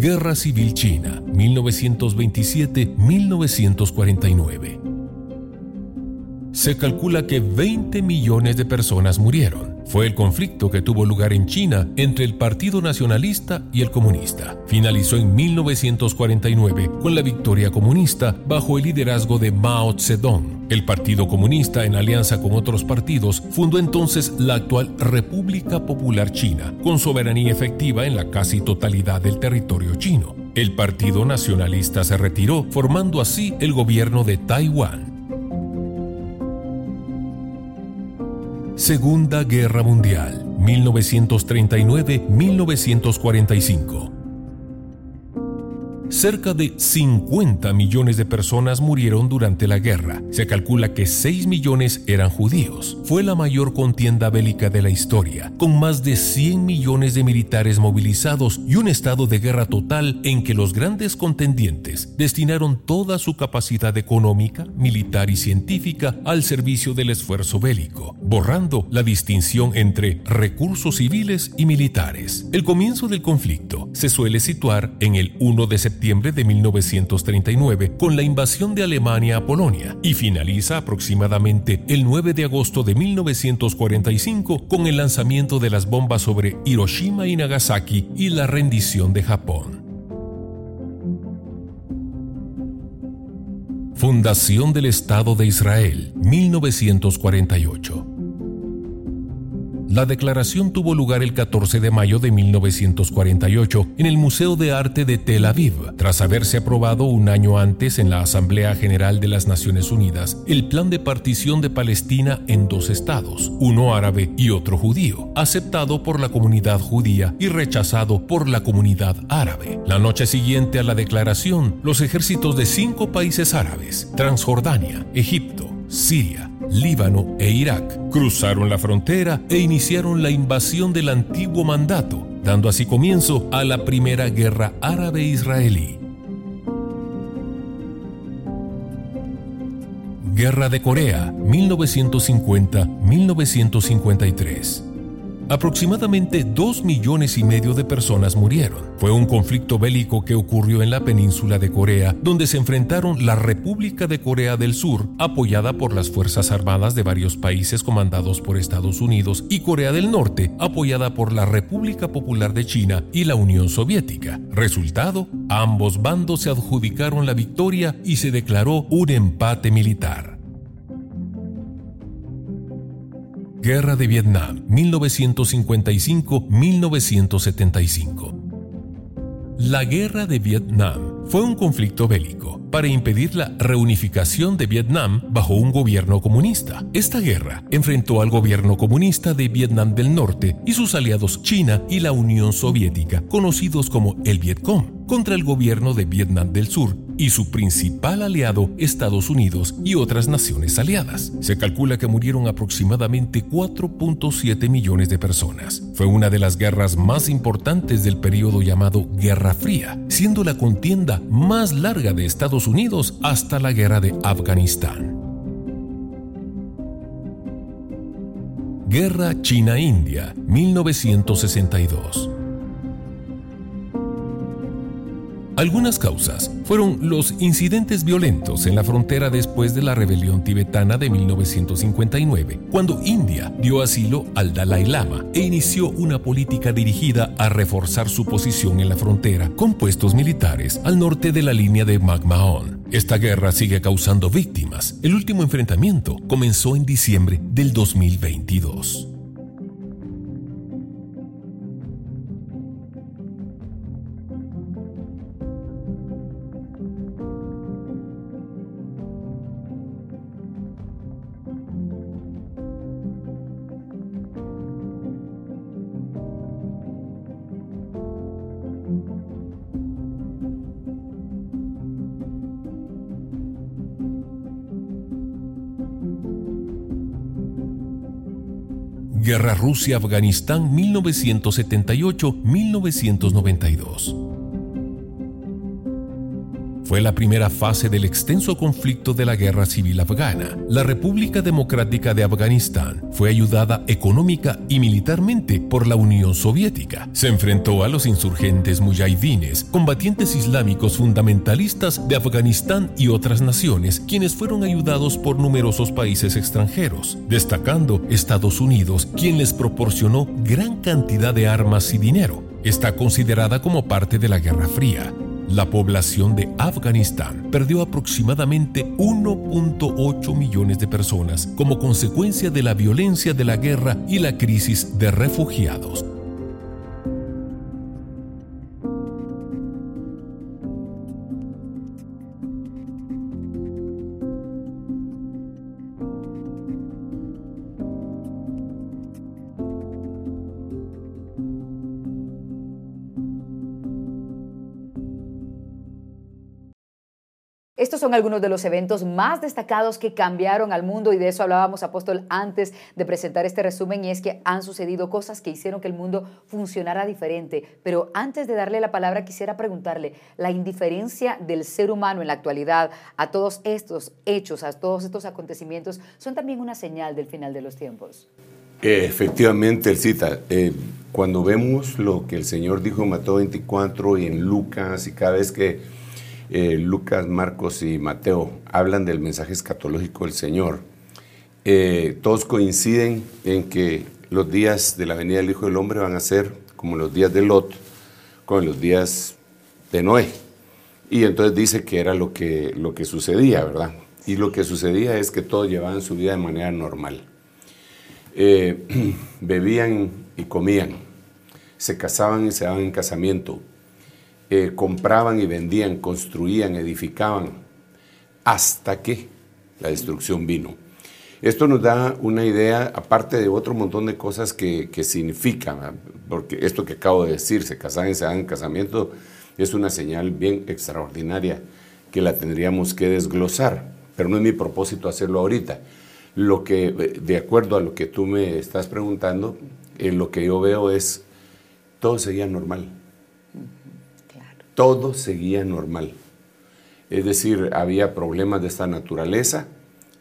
Guerra Civil China, 1927-1949. Se calcula que 20 millones de personas murieron fue el conflicto que tuvo lugar en China entre el Partido Nacionalista y el Comunista. Finalizó en 1949 con la victoria comunista bajo el liderazgo de Mao Zedong. El Partido Comunista, en alianza con otros partidos, fundó entonces la actual República Popular China, con soberanía efectiva en la casi totalidad del territorio chino. El Partido Nacionalista se retiró, formando así el gobierno de Taiwán. Segunda Guerra Mundial, 1939-1945. Cerca de 50 millones de personas murieron durante la guerra. Se calcula que 6 millones eran judíos. Fue la mayor contienda bélica de la historia, con más de 100 millones de militares movilizados y un estado de guerra total en que los grandes contendientes destinaron toda su capacidad económica, militar y científica al servicio del esfuerzo bélico, borrando la distinción entre recursos civiles y militares. El comienzo del conflicto se suele situar en el 1 de septiembre de 1939 con la invasión de Alemania a Polonia y finaliza aproximadamente el 9 de agosto de 1945 con el lanzamiento de las bombas sobre Hiroshima y Nagasaki y la rendición de Japón. Fundación del Estado de Israel, 1948. La declaración tuvo lugar el 14 de mayo de 1948 en el Museo de Arte de Tel Aviv, tras haberse aprobado un año antes en la Asamblea General de las Naciones Unidas el plan de partición de Palestina en dos estados, uno árabe y otro judío, aceptado por la comunidad judía y rechazado por la comunidad árabe. La noche siguiente a la declaración, los ejércitos de cinco países árabes, Transjordania, Egipto, Siria, Líbano e Irak, cruzaron la frontera e iniciaron la invasión del antiguo mandato, dando así comienzo a la primera guerra árabe-israelí. Guerra de Corea, 1950-1953. Aproximadamente dos millones y medio de personas murieron. Fue un conflicto bélico que ocurrió en la península de Corea, donde se enfrentaron la República de Corea del Sur, apoyada por las Fuerzas Armadas de varios países comandados por Estados Unidos, y Corea del Norte, apoyada por la República Popular de China y la Unión Soviética. Resultado, ambos bandos se adjudicaron la victoria y se declaró un empate militar. Guerra de Vietnam, 1955-1975. La Guerra de Vietnam fue un conflicto bélico para impedir la reunificación de Vietnam bajo un gobierno comunista. Esta guerra enfrentó al gobierno comunista de Vietnam del Norte y sus aliados China y la Unión Soviética, conocidos como el Vietcong, contra el gobierno de Vietnam del Sur y su principal aliado Estados Unidos y otras naciones aliadas. Se calcula que murieron aproximadamente 4.7 millones de personas. Fue una de las guerras más importantes del periodo llamado Guerra Fría, siendo la contienda más larga de Estados Unidos hasta la guerra de Afganistán. Guerra China-India, 1962. Algunas causas fueron los incidentes violentos en la frontera después de la rebelión tibetana de 1959, cuando India dio asilo al Dalai Lama e inició una política dirigida a reforzar su posición en la frontera con puestos militares al norte de la línea de McMahon. Esta guerra sigue causando víctimas. El último enfrentamiento comenzó en diciembre del 2022. Guerra Rusia-Afganistán 1978-1992 fue la primera fase del extenso conflicto de la guerra civil afgana. La República Democrática de Afganistán fue ayudada económica y militarmente por la Unión Soviética. Se enfrentó a los insurgentes mujahidines, combatientes islámicos fundamentalistas de Afganistán y otras naciones, quienes fueron ayudados por numerosos países extranjeros, destacando Estados Unidos, quien les proporcionó gran cantidad de armas y dinero. Está considerada como parte de la Guerra Fría la población de Afganistán perdió aproximadamente 1.8 millones de personas como consecuencia de la violencia de la guerra y la crisis de refugiados. Son algunos de los eventos más destacados que cambiaron al mundo y de eso hablábamos, apóstol, antes de presentar este resumen y es que han sucedido cosas que hicieron que el mundo funcionara diferente. Pero antes de darle la palabra quisiera preguntarle, la indiferencia del ser humano en la actualidad a todos estos hechos, a todos estos acontecimientos, son también una señal del final de los tiempos. Efectivamente, el cita. Eh, cuando vemos lo que el Señor dijo en Mateo 24 y en Lucas y cada vez que eh, Lucas, Marcos y Mateo hablan del mensaje escatológico del Señor, eh, todos coinciden en que los días de la venida del Hijo del Hombre van a ser como los días de Lot, como los días de Noé. Y entonces dice que era lo que, lo que sucedía, ¿verdad? Y lo que sucedía es que todos llevaban su vida de manera normal. eh, bebían y comían, se casaban y se daban en casamiento, eh, compraban y vendían, construían, edificaban, hasta que la destrucción vino. Esto nos da una idea, aparte de otro montón de cosas que, que significan, porque esto que acabo de decir, se casan y se dan en casamiento, es una señal bien extraordinaria que la tendríamos que desglosar, pero no es mi propósito hacerlo ahorita. Lo que, de acuerdo a lo que tú me estás preguntando, eh, lo que yo veo es, todo seguía normal. Todo seguía normal. Es decir, había problemas de esta naturaleza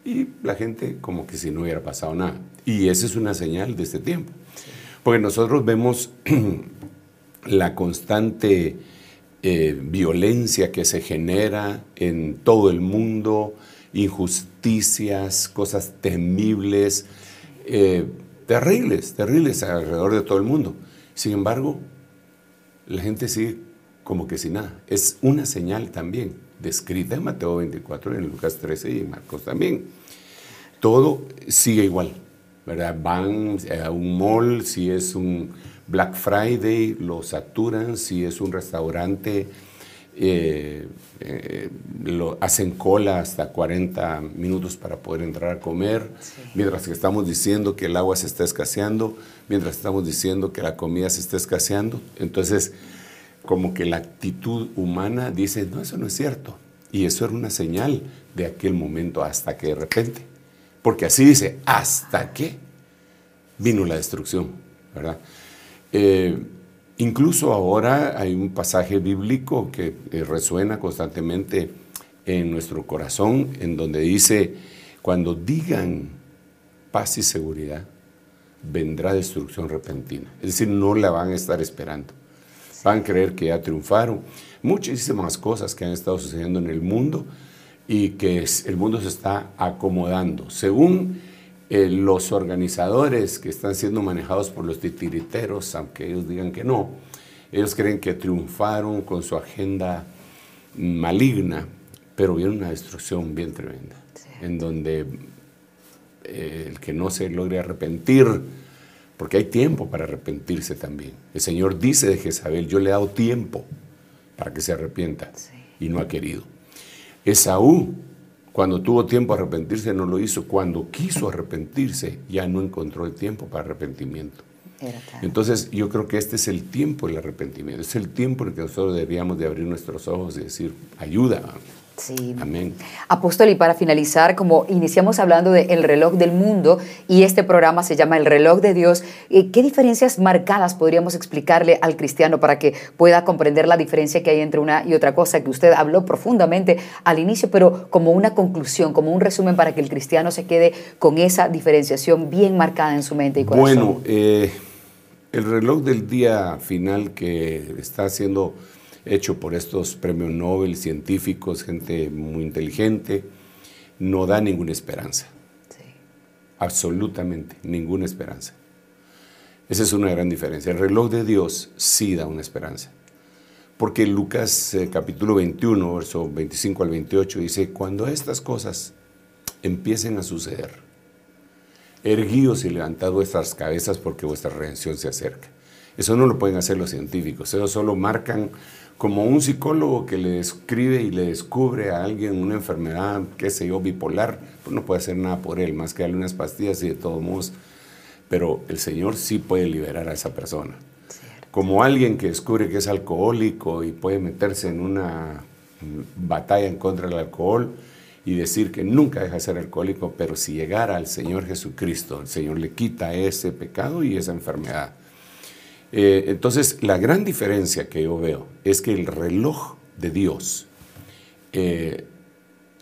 y la gente como que si no hubiera pasado nada. Y esa es una señal de este tiempo. Porque nosotros vemos la constante eh, violencia que se genera en todo el mundo, injusticias, cosas temibles, eh, terribles, terribles alrededor de todo el mundo. Sin embargo, la gente sigue como que sin nada. Es una señal también, descrita en Mateo 24, en Lucas 13 y en Marcos también. Todo sigue igual, ¿verdad? Van a un mall, si es un Black Friday, lo saturan, si es un restaurante eh, eh, lo, hacen cola hasta 40 minutos para poder entrar a comer, mientras que estamos diciendo que el agua se está escaseando, mientras estamos diciendo que la comida se está escaseando. Entonces, como que la actitud humana dice, no, eso no es cierto. Y eso era una señal de aquel momento hasta que de repente, porque así dice, hasta que vino la destrucción, ¿verdad? Eh, Incluso ahora hay un pasaje bíblico que eh, resuena constantemente en nuestro corazón, en donde dice, cuando digan paz y seguridad, vendrá destrucción repentina. Es decir, no la van a estar esperando. Van a creer que ya triunfaron. Muchísimas cosas que han estado sucediendo en el mundo y que el mundo se está acomodando. Según eh, los organizadores que están siendo manejados por los titiriteros, aunque ellos digan que no, ellos creen que triunfaron con su agenda maligna, pero viene una destrucción bien tremenda, en donde eh, el que no se logre arrepentir, porque hay tiempo para arrepentirse también. El Señor dice de Jezabel, yo le he dado tiempo para que se arrepienta, y no ha querido. Esaú cuando tuvo tiempo a arrepentirse no lo hizo. Cuando quiso arrepentirse ya no encontró el tiempo para arrepentimiento. Entonces yo creo que este es el tiempo del arrepentimiento. Es el tiempo en que nosotros deberíamos de abrir nuestros ojos y decir, ayuda. Sí. Amén. Apóstol, y para finalizar, como iniciamos hablando del reloj del mundo y este programa se llama El reloj de Dios, eh, ¿qué diferencias marcadas podríamos explicarle al cristiano para que pueda comprender la diferencia que hay entre una y otra cosa que usted habló profundamente al inicio, pero como una conclusión, como un resumen para que el cristiano se quede con esa diferenciación bien marcada en su mente y corazón? Bueno, eh, el reloj del día final que está haciendo hecho por estos premios Nobel, científicos, gente muy inteligente, no da ninguna esperanza. Absolutamente ninguna esperanza. Esa es una gran diferencia. El reloj de Dios sí da una esperanza. Porque Lucas eh, capítulo 21, verso 25 al 28 dice, cuando estas cosas empiecen a suceder, erguíos y levantad vuestras cabezas porque vuestra redención se acerca. Eso no lo pueden hacer los científicos, ellos solo marcan como un psicólogo que le describe y le descubre a alguien una enfermedad, qué sé yo, bipolar, pues no puede hacer nada por él, más que darle unas pastillas y de todos modos, pero el Señor sí puede liberar a esa persona. Como alguien que descubre que es alcohólico y puede meterse en una batalla en contra del alcohol y decir que nunca deja de ser alcohólico, pero si llegara al Señor Jesucristo, el Señor le quita ese pecado y esa enfermedad. Eh, entonces, la gran diferencia que yo veo es que el reloj de Dios eh,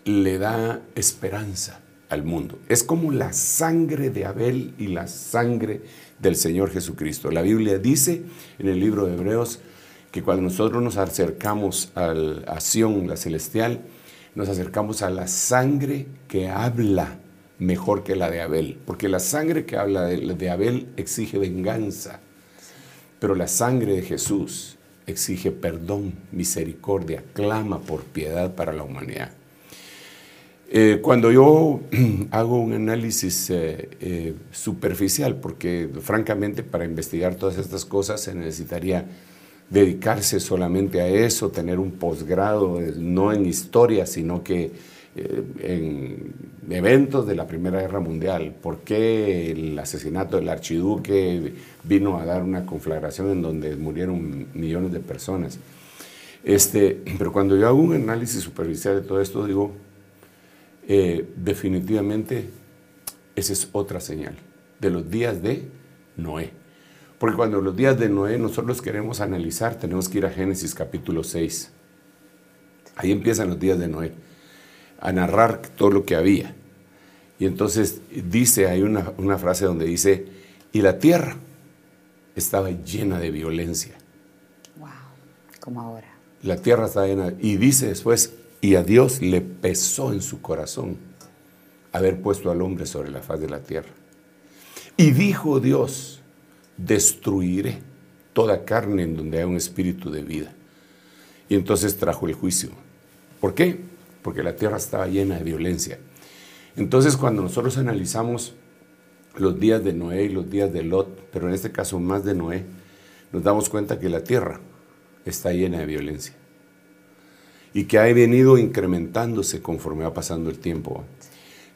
le da esperanza al mundo. Es como la sangre de Abel y la sangre del Señor Jesucristo. La Biblia dice en el libro de Hebreos que cuando nosotros nos acercamos a Sión, la celestial, nos acercamos a la sangre que habla mejor que la de Abel, porque la sangre que habla de Abel exige venganza pero la sangre de Jesús exige perdón, misericordia, clama por piedad para la humanidad. Eh, cuando yo hago un análisis eh, eh, superficial, porque francamente para investigar todas estas cosas se necesitaría dedicarse solamente a eso, tener un posgrado, no en historia, sino que en eventos de la Primera Guerra Mundial, por qué el asesinato del archiduque vino a dar una conflagración en donde murieron millones de personas. Este, pero cuando yo hago un análisis superficial de todo esto, digo, eh, definitivamente esa es otra señal de los días de Noé. Porque cuando los días de Noé nosotros queremos analizar, tenemos que ir a Génesis capítulo 6. Ahí empiezan los días de Noé, a narrar todo lo que había. Y entonces dice, hay una, una frase donde dice, y la tierra estaba llena de violencia. Wow, como ahora. La tierra estaba llena, y dice después, y a Dios le pesó en su corazón haber puesto al hombre sobre la faz de la tierra. Y dijo Dios, destruiré toda carne en donde haya un espíritu de vida. Y entonces trajo el juicio. ¿Por qué? Porque la tierra estaba llena de violencia. Entonces cuando nosotros analizamos los días de Noé y los días de Lot, pero en este caso más de Noé, nos damos cuenta que la tierra está llena de violencia y que ha venido incrementándose conforme va pasando el tiempo.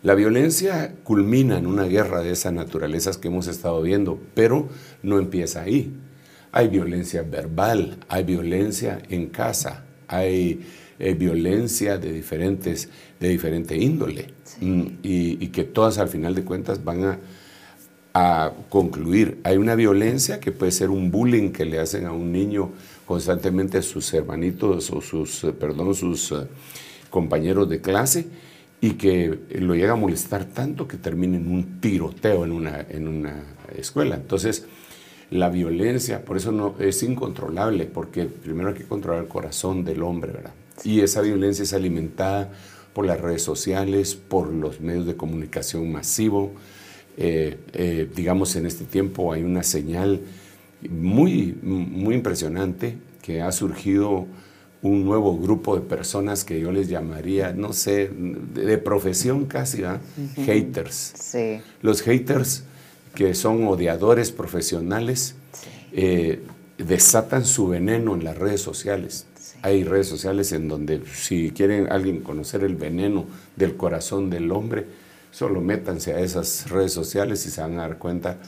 La violencia culmina en una guerra de esas naturalezas que hemos estado viendo, pero no empieza ahí. Hay violencia verbal, hay violencia en casa, hay eh, violencia de diferentes, de diferente índole, mm, y, que todas al final de cuentas van a, a concluir. Hay una violencia que puede ser un bullying que le hacen a un niño constantemente sus hermanitos o sus, eh, perdón, sus eh, compañeros de clase y que lo llega a molestar tanto que termine en un tiroteo en una, en una escuela. Entonces, la violencia, por eso no es incontrolable, porque primero hay que controlar el corazón del hombre, ¿verdad? Y esa violencia es alimentada por las redes sociales, por los medios de comunicación masivo. Eh, digamos, en este tiempo hay una señal muy, muy impresionante que ha surgido un nuevo grupo de personas que yo les llamaría, no sé, de, profesión casi, haters. Sí. Los haters que son odiadores profesionales eh, desatan su veneno en las redes sociales. Hay redes sociales en donde si quieren alguien conocer el veneno del corazón del hombre, solo métanse a esas redes sociales y se van a dar cuenta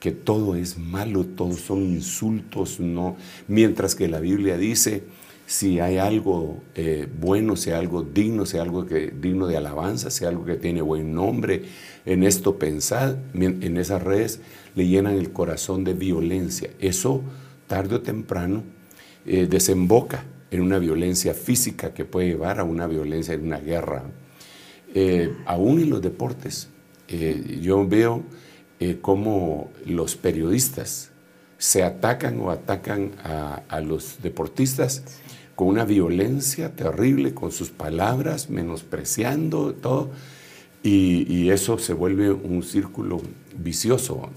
que todo es malo, todos son insultos, no. Mientras que la Biblia dice, si hay algo eh, bueno, si hay algo digno, si hay algo que, digno de alabanza, si hay algo que tiene buen nombre, en esto pensad, en esas redes le llenan el corazón de violencia. Eso, tarde o temprano, eh, desemboca en una violencia física que puede llevar a una violencia en una guerra. Eh, aún en los deportes, yo veo eh, cómo los periodistas se atacan o atacan a, los deportistas con una violencia terrible, con sus palabras, menospreciando todo, y, eso se vuelve un círculo vicioso.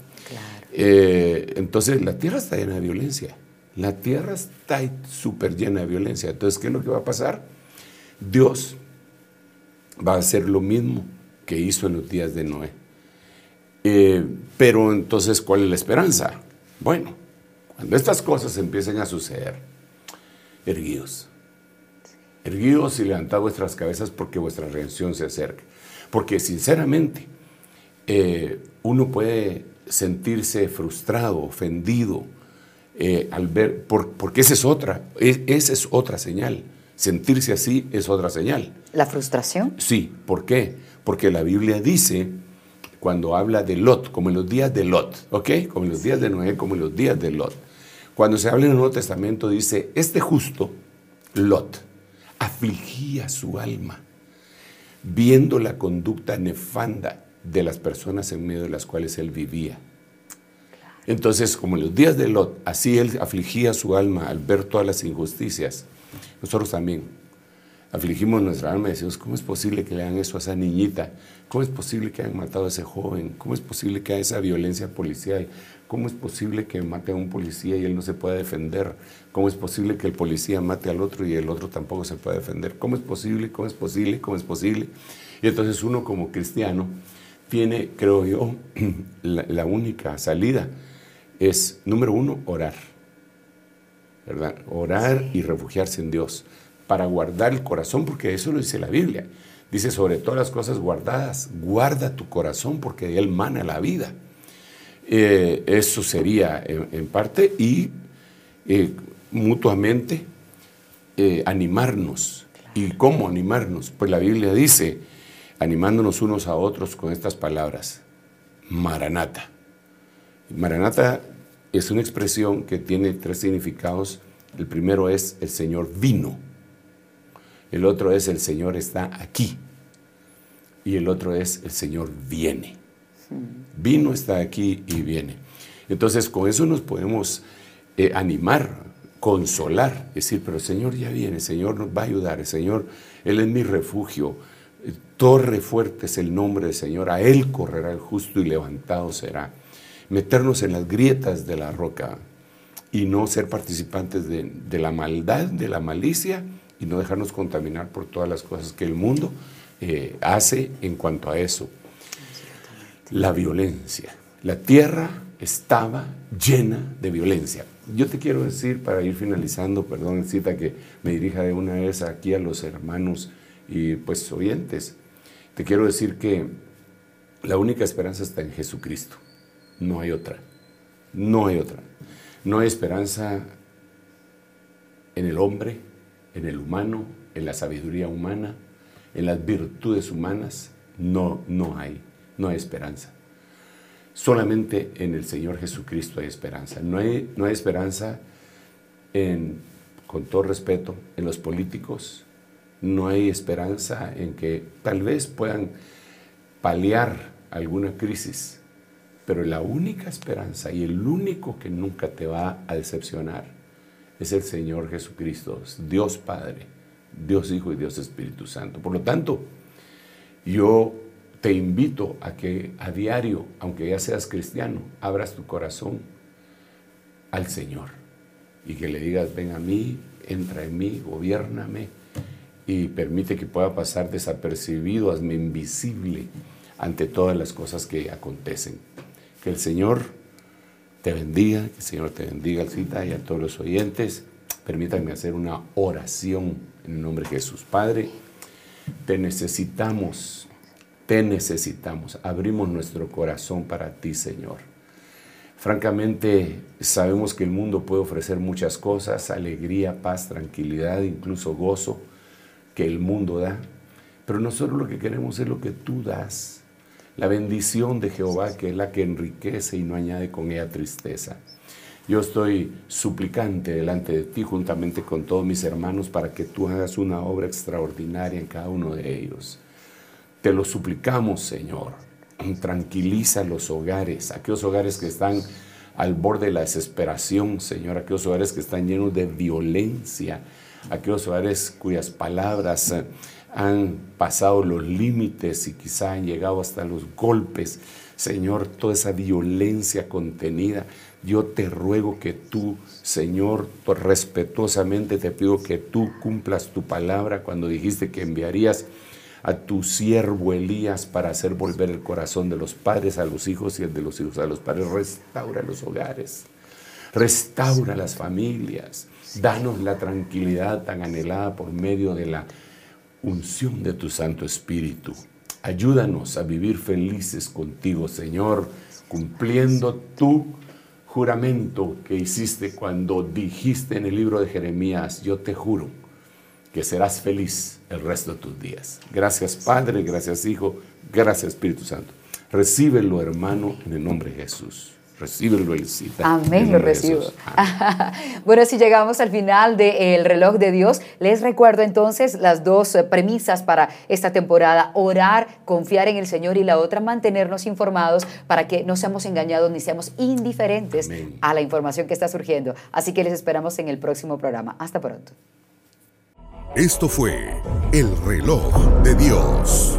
Eh, entonces la tierra está llena de violencia, la tierra está súper llena de violencia. Entonces, ¿qué es lo que va a pasar? Dios va a hacer lo mismo que hizo en los días de Noé. Eh, pero entonces, ¿cuál es la esperanza? Bueno, cuando estas cosas empiecen a suceder, erguíos. Erguíos y levantad vuestras cabezas porque vuestra redención se acerca. Porque sinceramente, eh, uno puede sentirse frustrado, ofendido, eh, al ver, porque esa es otra, esa es otra señal. Sentirse así es otra señal. ¿La frustración? Sí, ¿por qué? Porque la Biblia dice cuando habla de Lot, como en los días de Lot, ¿ok? Como en los días de Noé, como en los días de Lot. Cuando se habla en el Nuevo Testamento dice, este justo, Lot, afligía su alma, viendo la conducta nefanda de las personas en medio de las cuales él vivía. Entonces, como en los días de Lot, así él afligía su alma al ver todas las injusticias, nosotros también afligimos nuestra alma y decimos, ¿cómo es posible que le hagan eso a esa niñita? ¿Cómo es posible que hayan matado a ese joven? ¿Cómo es posible que haya esa violencia policial? ¿Cómo es posible que mate a un policía y él no se pueda defender? ¿Cómo es posible que el policía mate al otro y el otro tampoco se pueda defender? ¿Cómo es posible? ¿Cómo es posible? ¿Cómo es posible? Y entonces uno como cristiano tiene, creo yo, la, la única salida es, número uno, orar. ¿verdad? Orar y refugiarse en Dios para guardar el corazón, porque eso lo dice la Biblia. Dice, sobre todas las cosas guardadas, guarda tu corazón porque de él mana la vida. Eh, eso sería en, parte y eh, mutuamente eh, animarnos. ¿Y cómo animarnos? Pues la Biblia dice, animándonos unos a otros con estas palabras, Maranata. Maranata es una expresión que tiene tres significados. El primero es el Señor vino. El otro es el Señor está aquí. Y el otro es el Señor viene. Vino, está aquí y viene. Entonces con eso nos podemos eh, animar, consolar, decir, pero el Señor ya viene, el Señor nos va a ayudar, el Señor, Él es mi refugio. Torre fuerte es el nombre del Señor, a Él correrá el justo y levantado será meternos en las grietas de la roca y no ser participantes de, la maldad, de la malicia y no dejarnos contaminar por todas las cosas que el mundo eh, hace en cuanto a eso. La violencia. La tierra estaba llena de violencia. Yo te quiero decir, para ir finalizando, perdón, cita que me dirija de una vez aquí a los hermanos y pues oyentes, te quiero decir que la única esperanza está en Jesucristo. No hay otra. No hay otra. No hay esperanza en el hombre, en el humano, en la sabiduría humana, en las virtudes humanas. No, no hay. No hay esperanza. Solamente en el Señor Jesucristo hay esperanza. No hay, no hay esperanza en, con todo respeto, en los políticos. No hay esperanza en que tal vez puedan paliar alguna crisis pero la única esperanza y el único que nunca te va a decepcionar es el Señor Jesucristo, Dios Padre, Dios Hijo y Dios Espíritu Santo. Por lo tanto, yo te invito a que a diario, aunque ya seas cristiano, abras tu corazón al Señor y que le digas, ven a mí, entra en mí, gobiername y permite que pueda pasar desapercibido, hazme invisible ante todas las cosas que acontecen. Que el Señor te bendiga, que el Señor te bendiga, Alcita, y a todos los oyentes. Permítanme hacer una oración en nombre de Jesús. Padre, te necesitamos, te necesitamos. Abrimos nuestro corazón para ti, Señor. Francamente, sabemos que el mundo puede ofrecer muchas cosas, alegría, paz, tranquilidad, incluso gozo que el mundo da. Pero nosotros lo que queremos es lo que tú das la bendición de Jehová, que es la que enriquece y no añade con ella tristeza. Yo estoy suplicante delante de ti juntamente con todos mis hermanos para que tú hagas una obra extraordinaria en cada uno de ellos. Te lo suplicamos, Señor. Tranquiliza los hogares, aquellos hogares que están al borde de la desesperación, Señor, aquellos hogares que están llenos de violencia, aquellos hogares cuyas palabras han pasado los límites y quizá han llegado hasta los golpes. Señor, toda esa violencia contenida, yo te ruego que tú, Señor, respetuosamente te pido que tú cumplas tu palabra cuando dijiste que enviarías a tu siervo Elías para hacer volver el corazón de los padres a los hijos y el de los hijos a los padres. Restaura los hogares, restaura las familias, danos la tranquilidad tan anhelada por medio de la unción de tu Santo Espíritu. Ayúdanos a vivir felices contigo, Señor, cumpliendo tu juramento que hiciste cuando dijiste en el libro de Jeremías, yo te juro que serás feliz el resto de tus días. Gracias Padre, gracias Hijo, gracias Espíritu Santo. Recíbelo hermano en el nombre de Jesús. Recíbelo, Elisita. Amén, lo recibo. bueno, si llegamos al final del reloj de Dios, les recuerdo entonces las dos eh, premisas para esta temporada. Orar, confiar en el Señor y la otra, mantenernos informados para que no seamos engañados ni seamos indiferentes a la información que está surgiendo. Así que les esperamos en el próximo programa. Hasta pronto. Esto fue el reloj de Dios.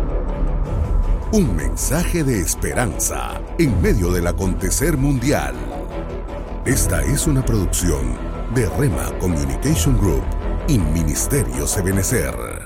Un mensaje de esperanza en medio del acontecer mundial. Esta es una producción de Rema Communication Group y Ministerio Sebenecer.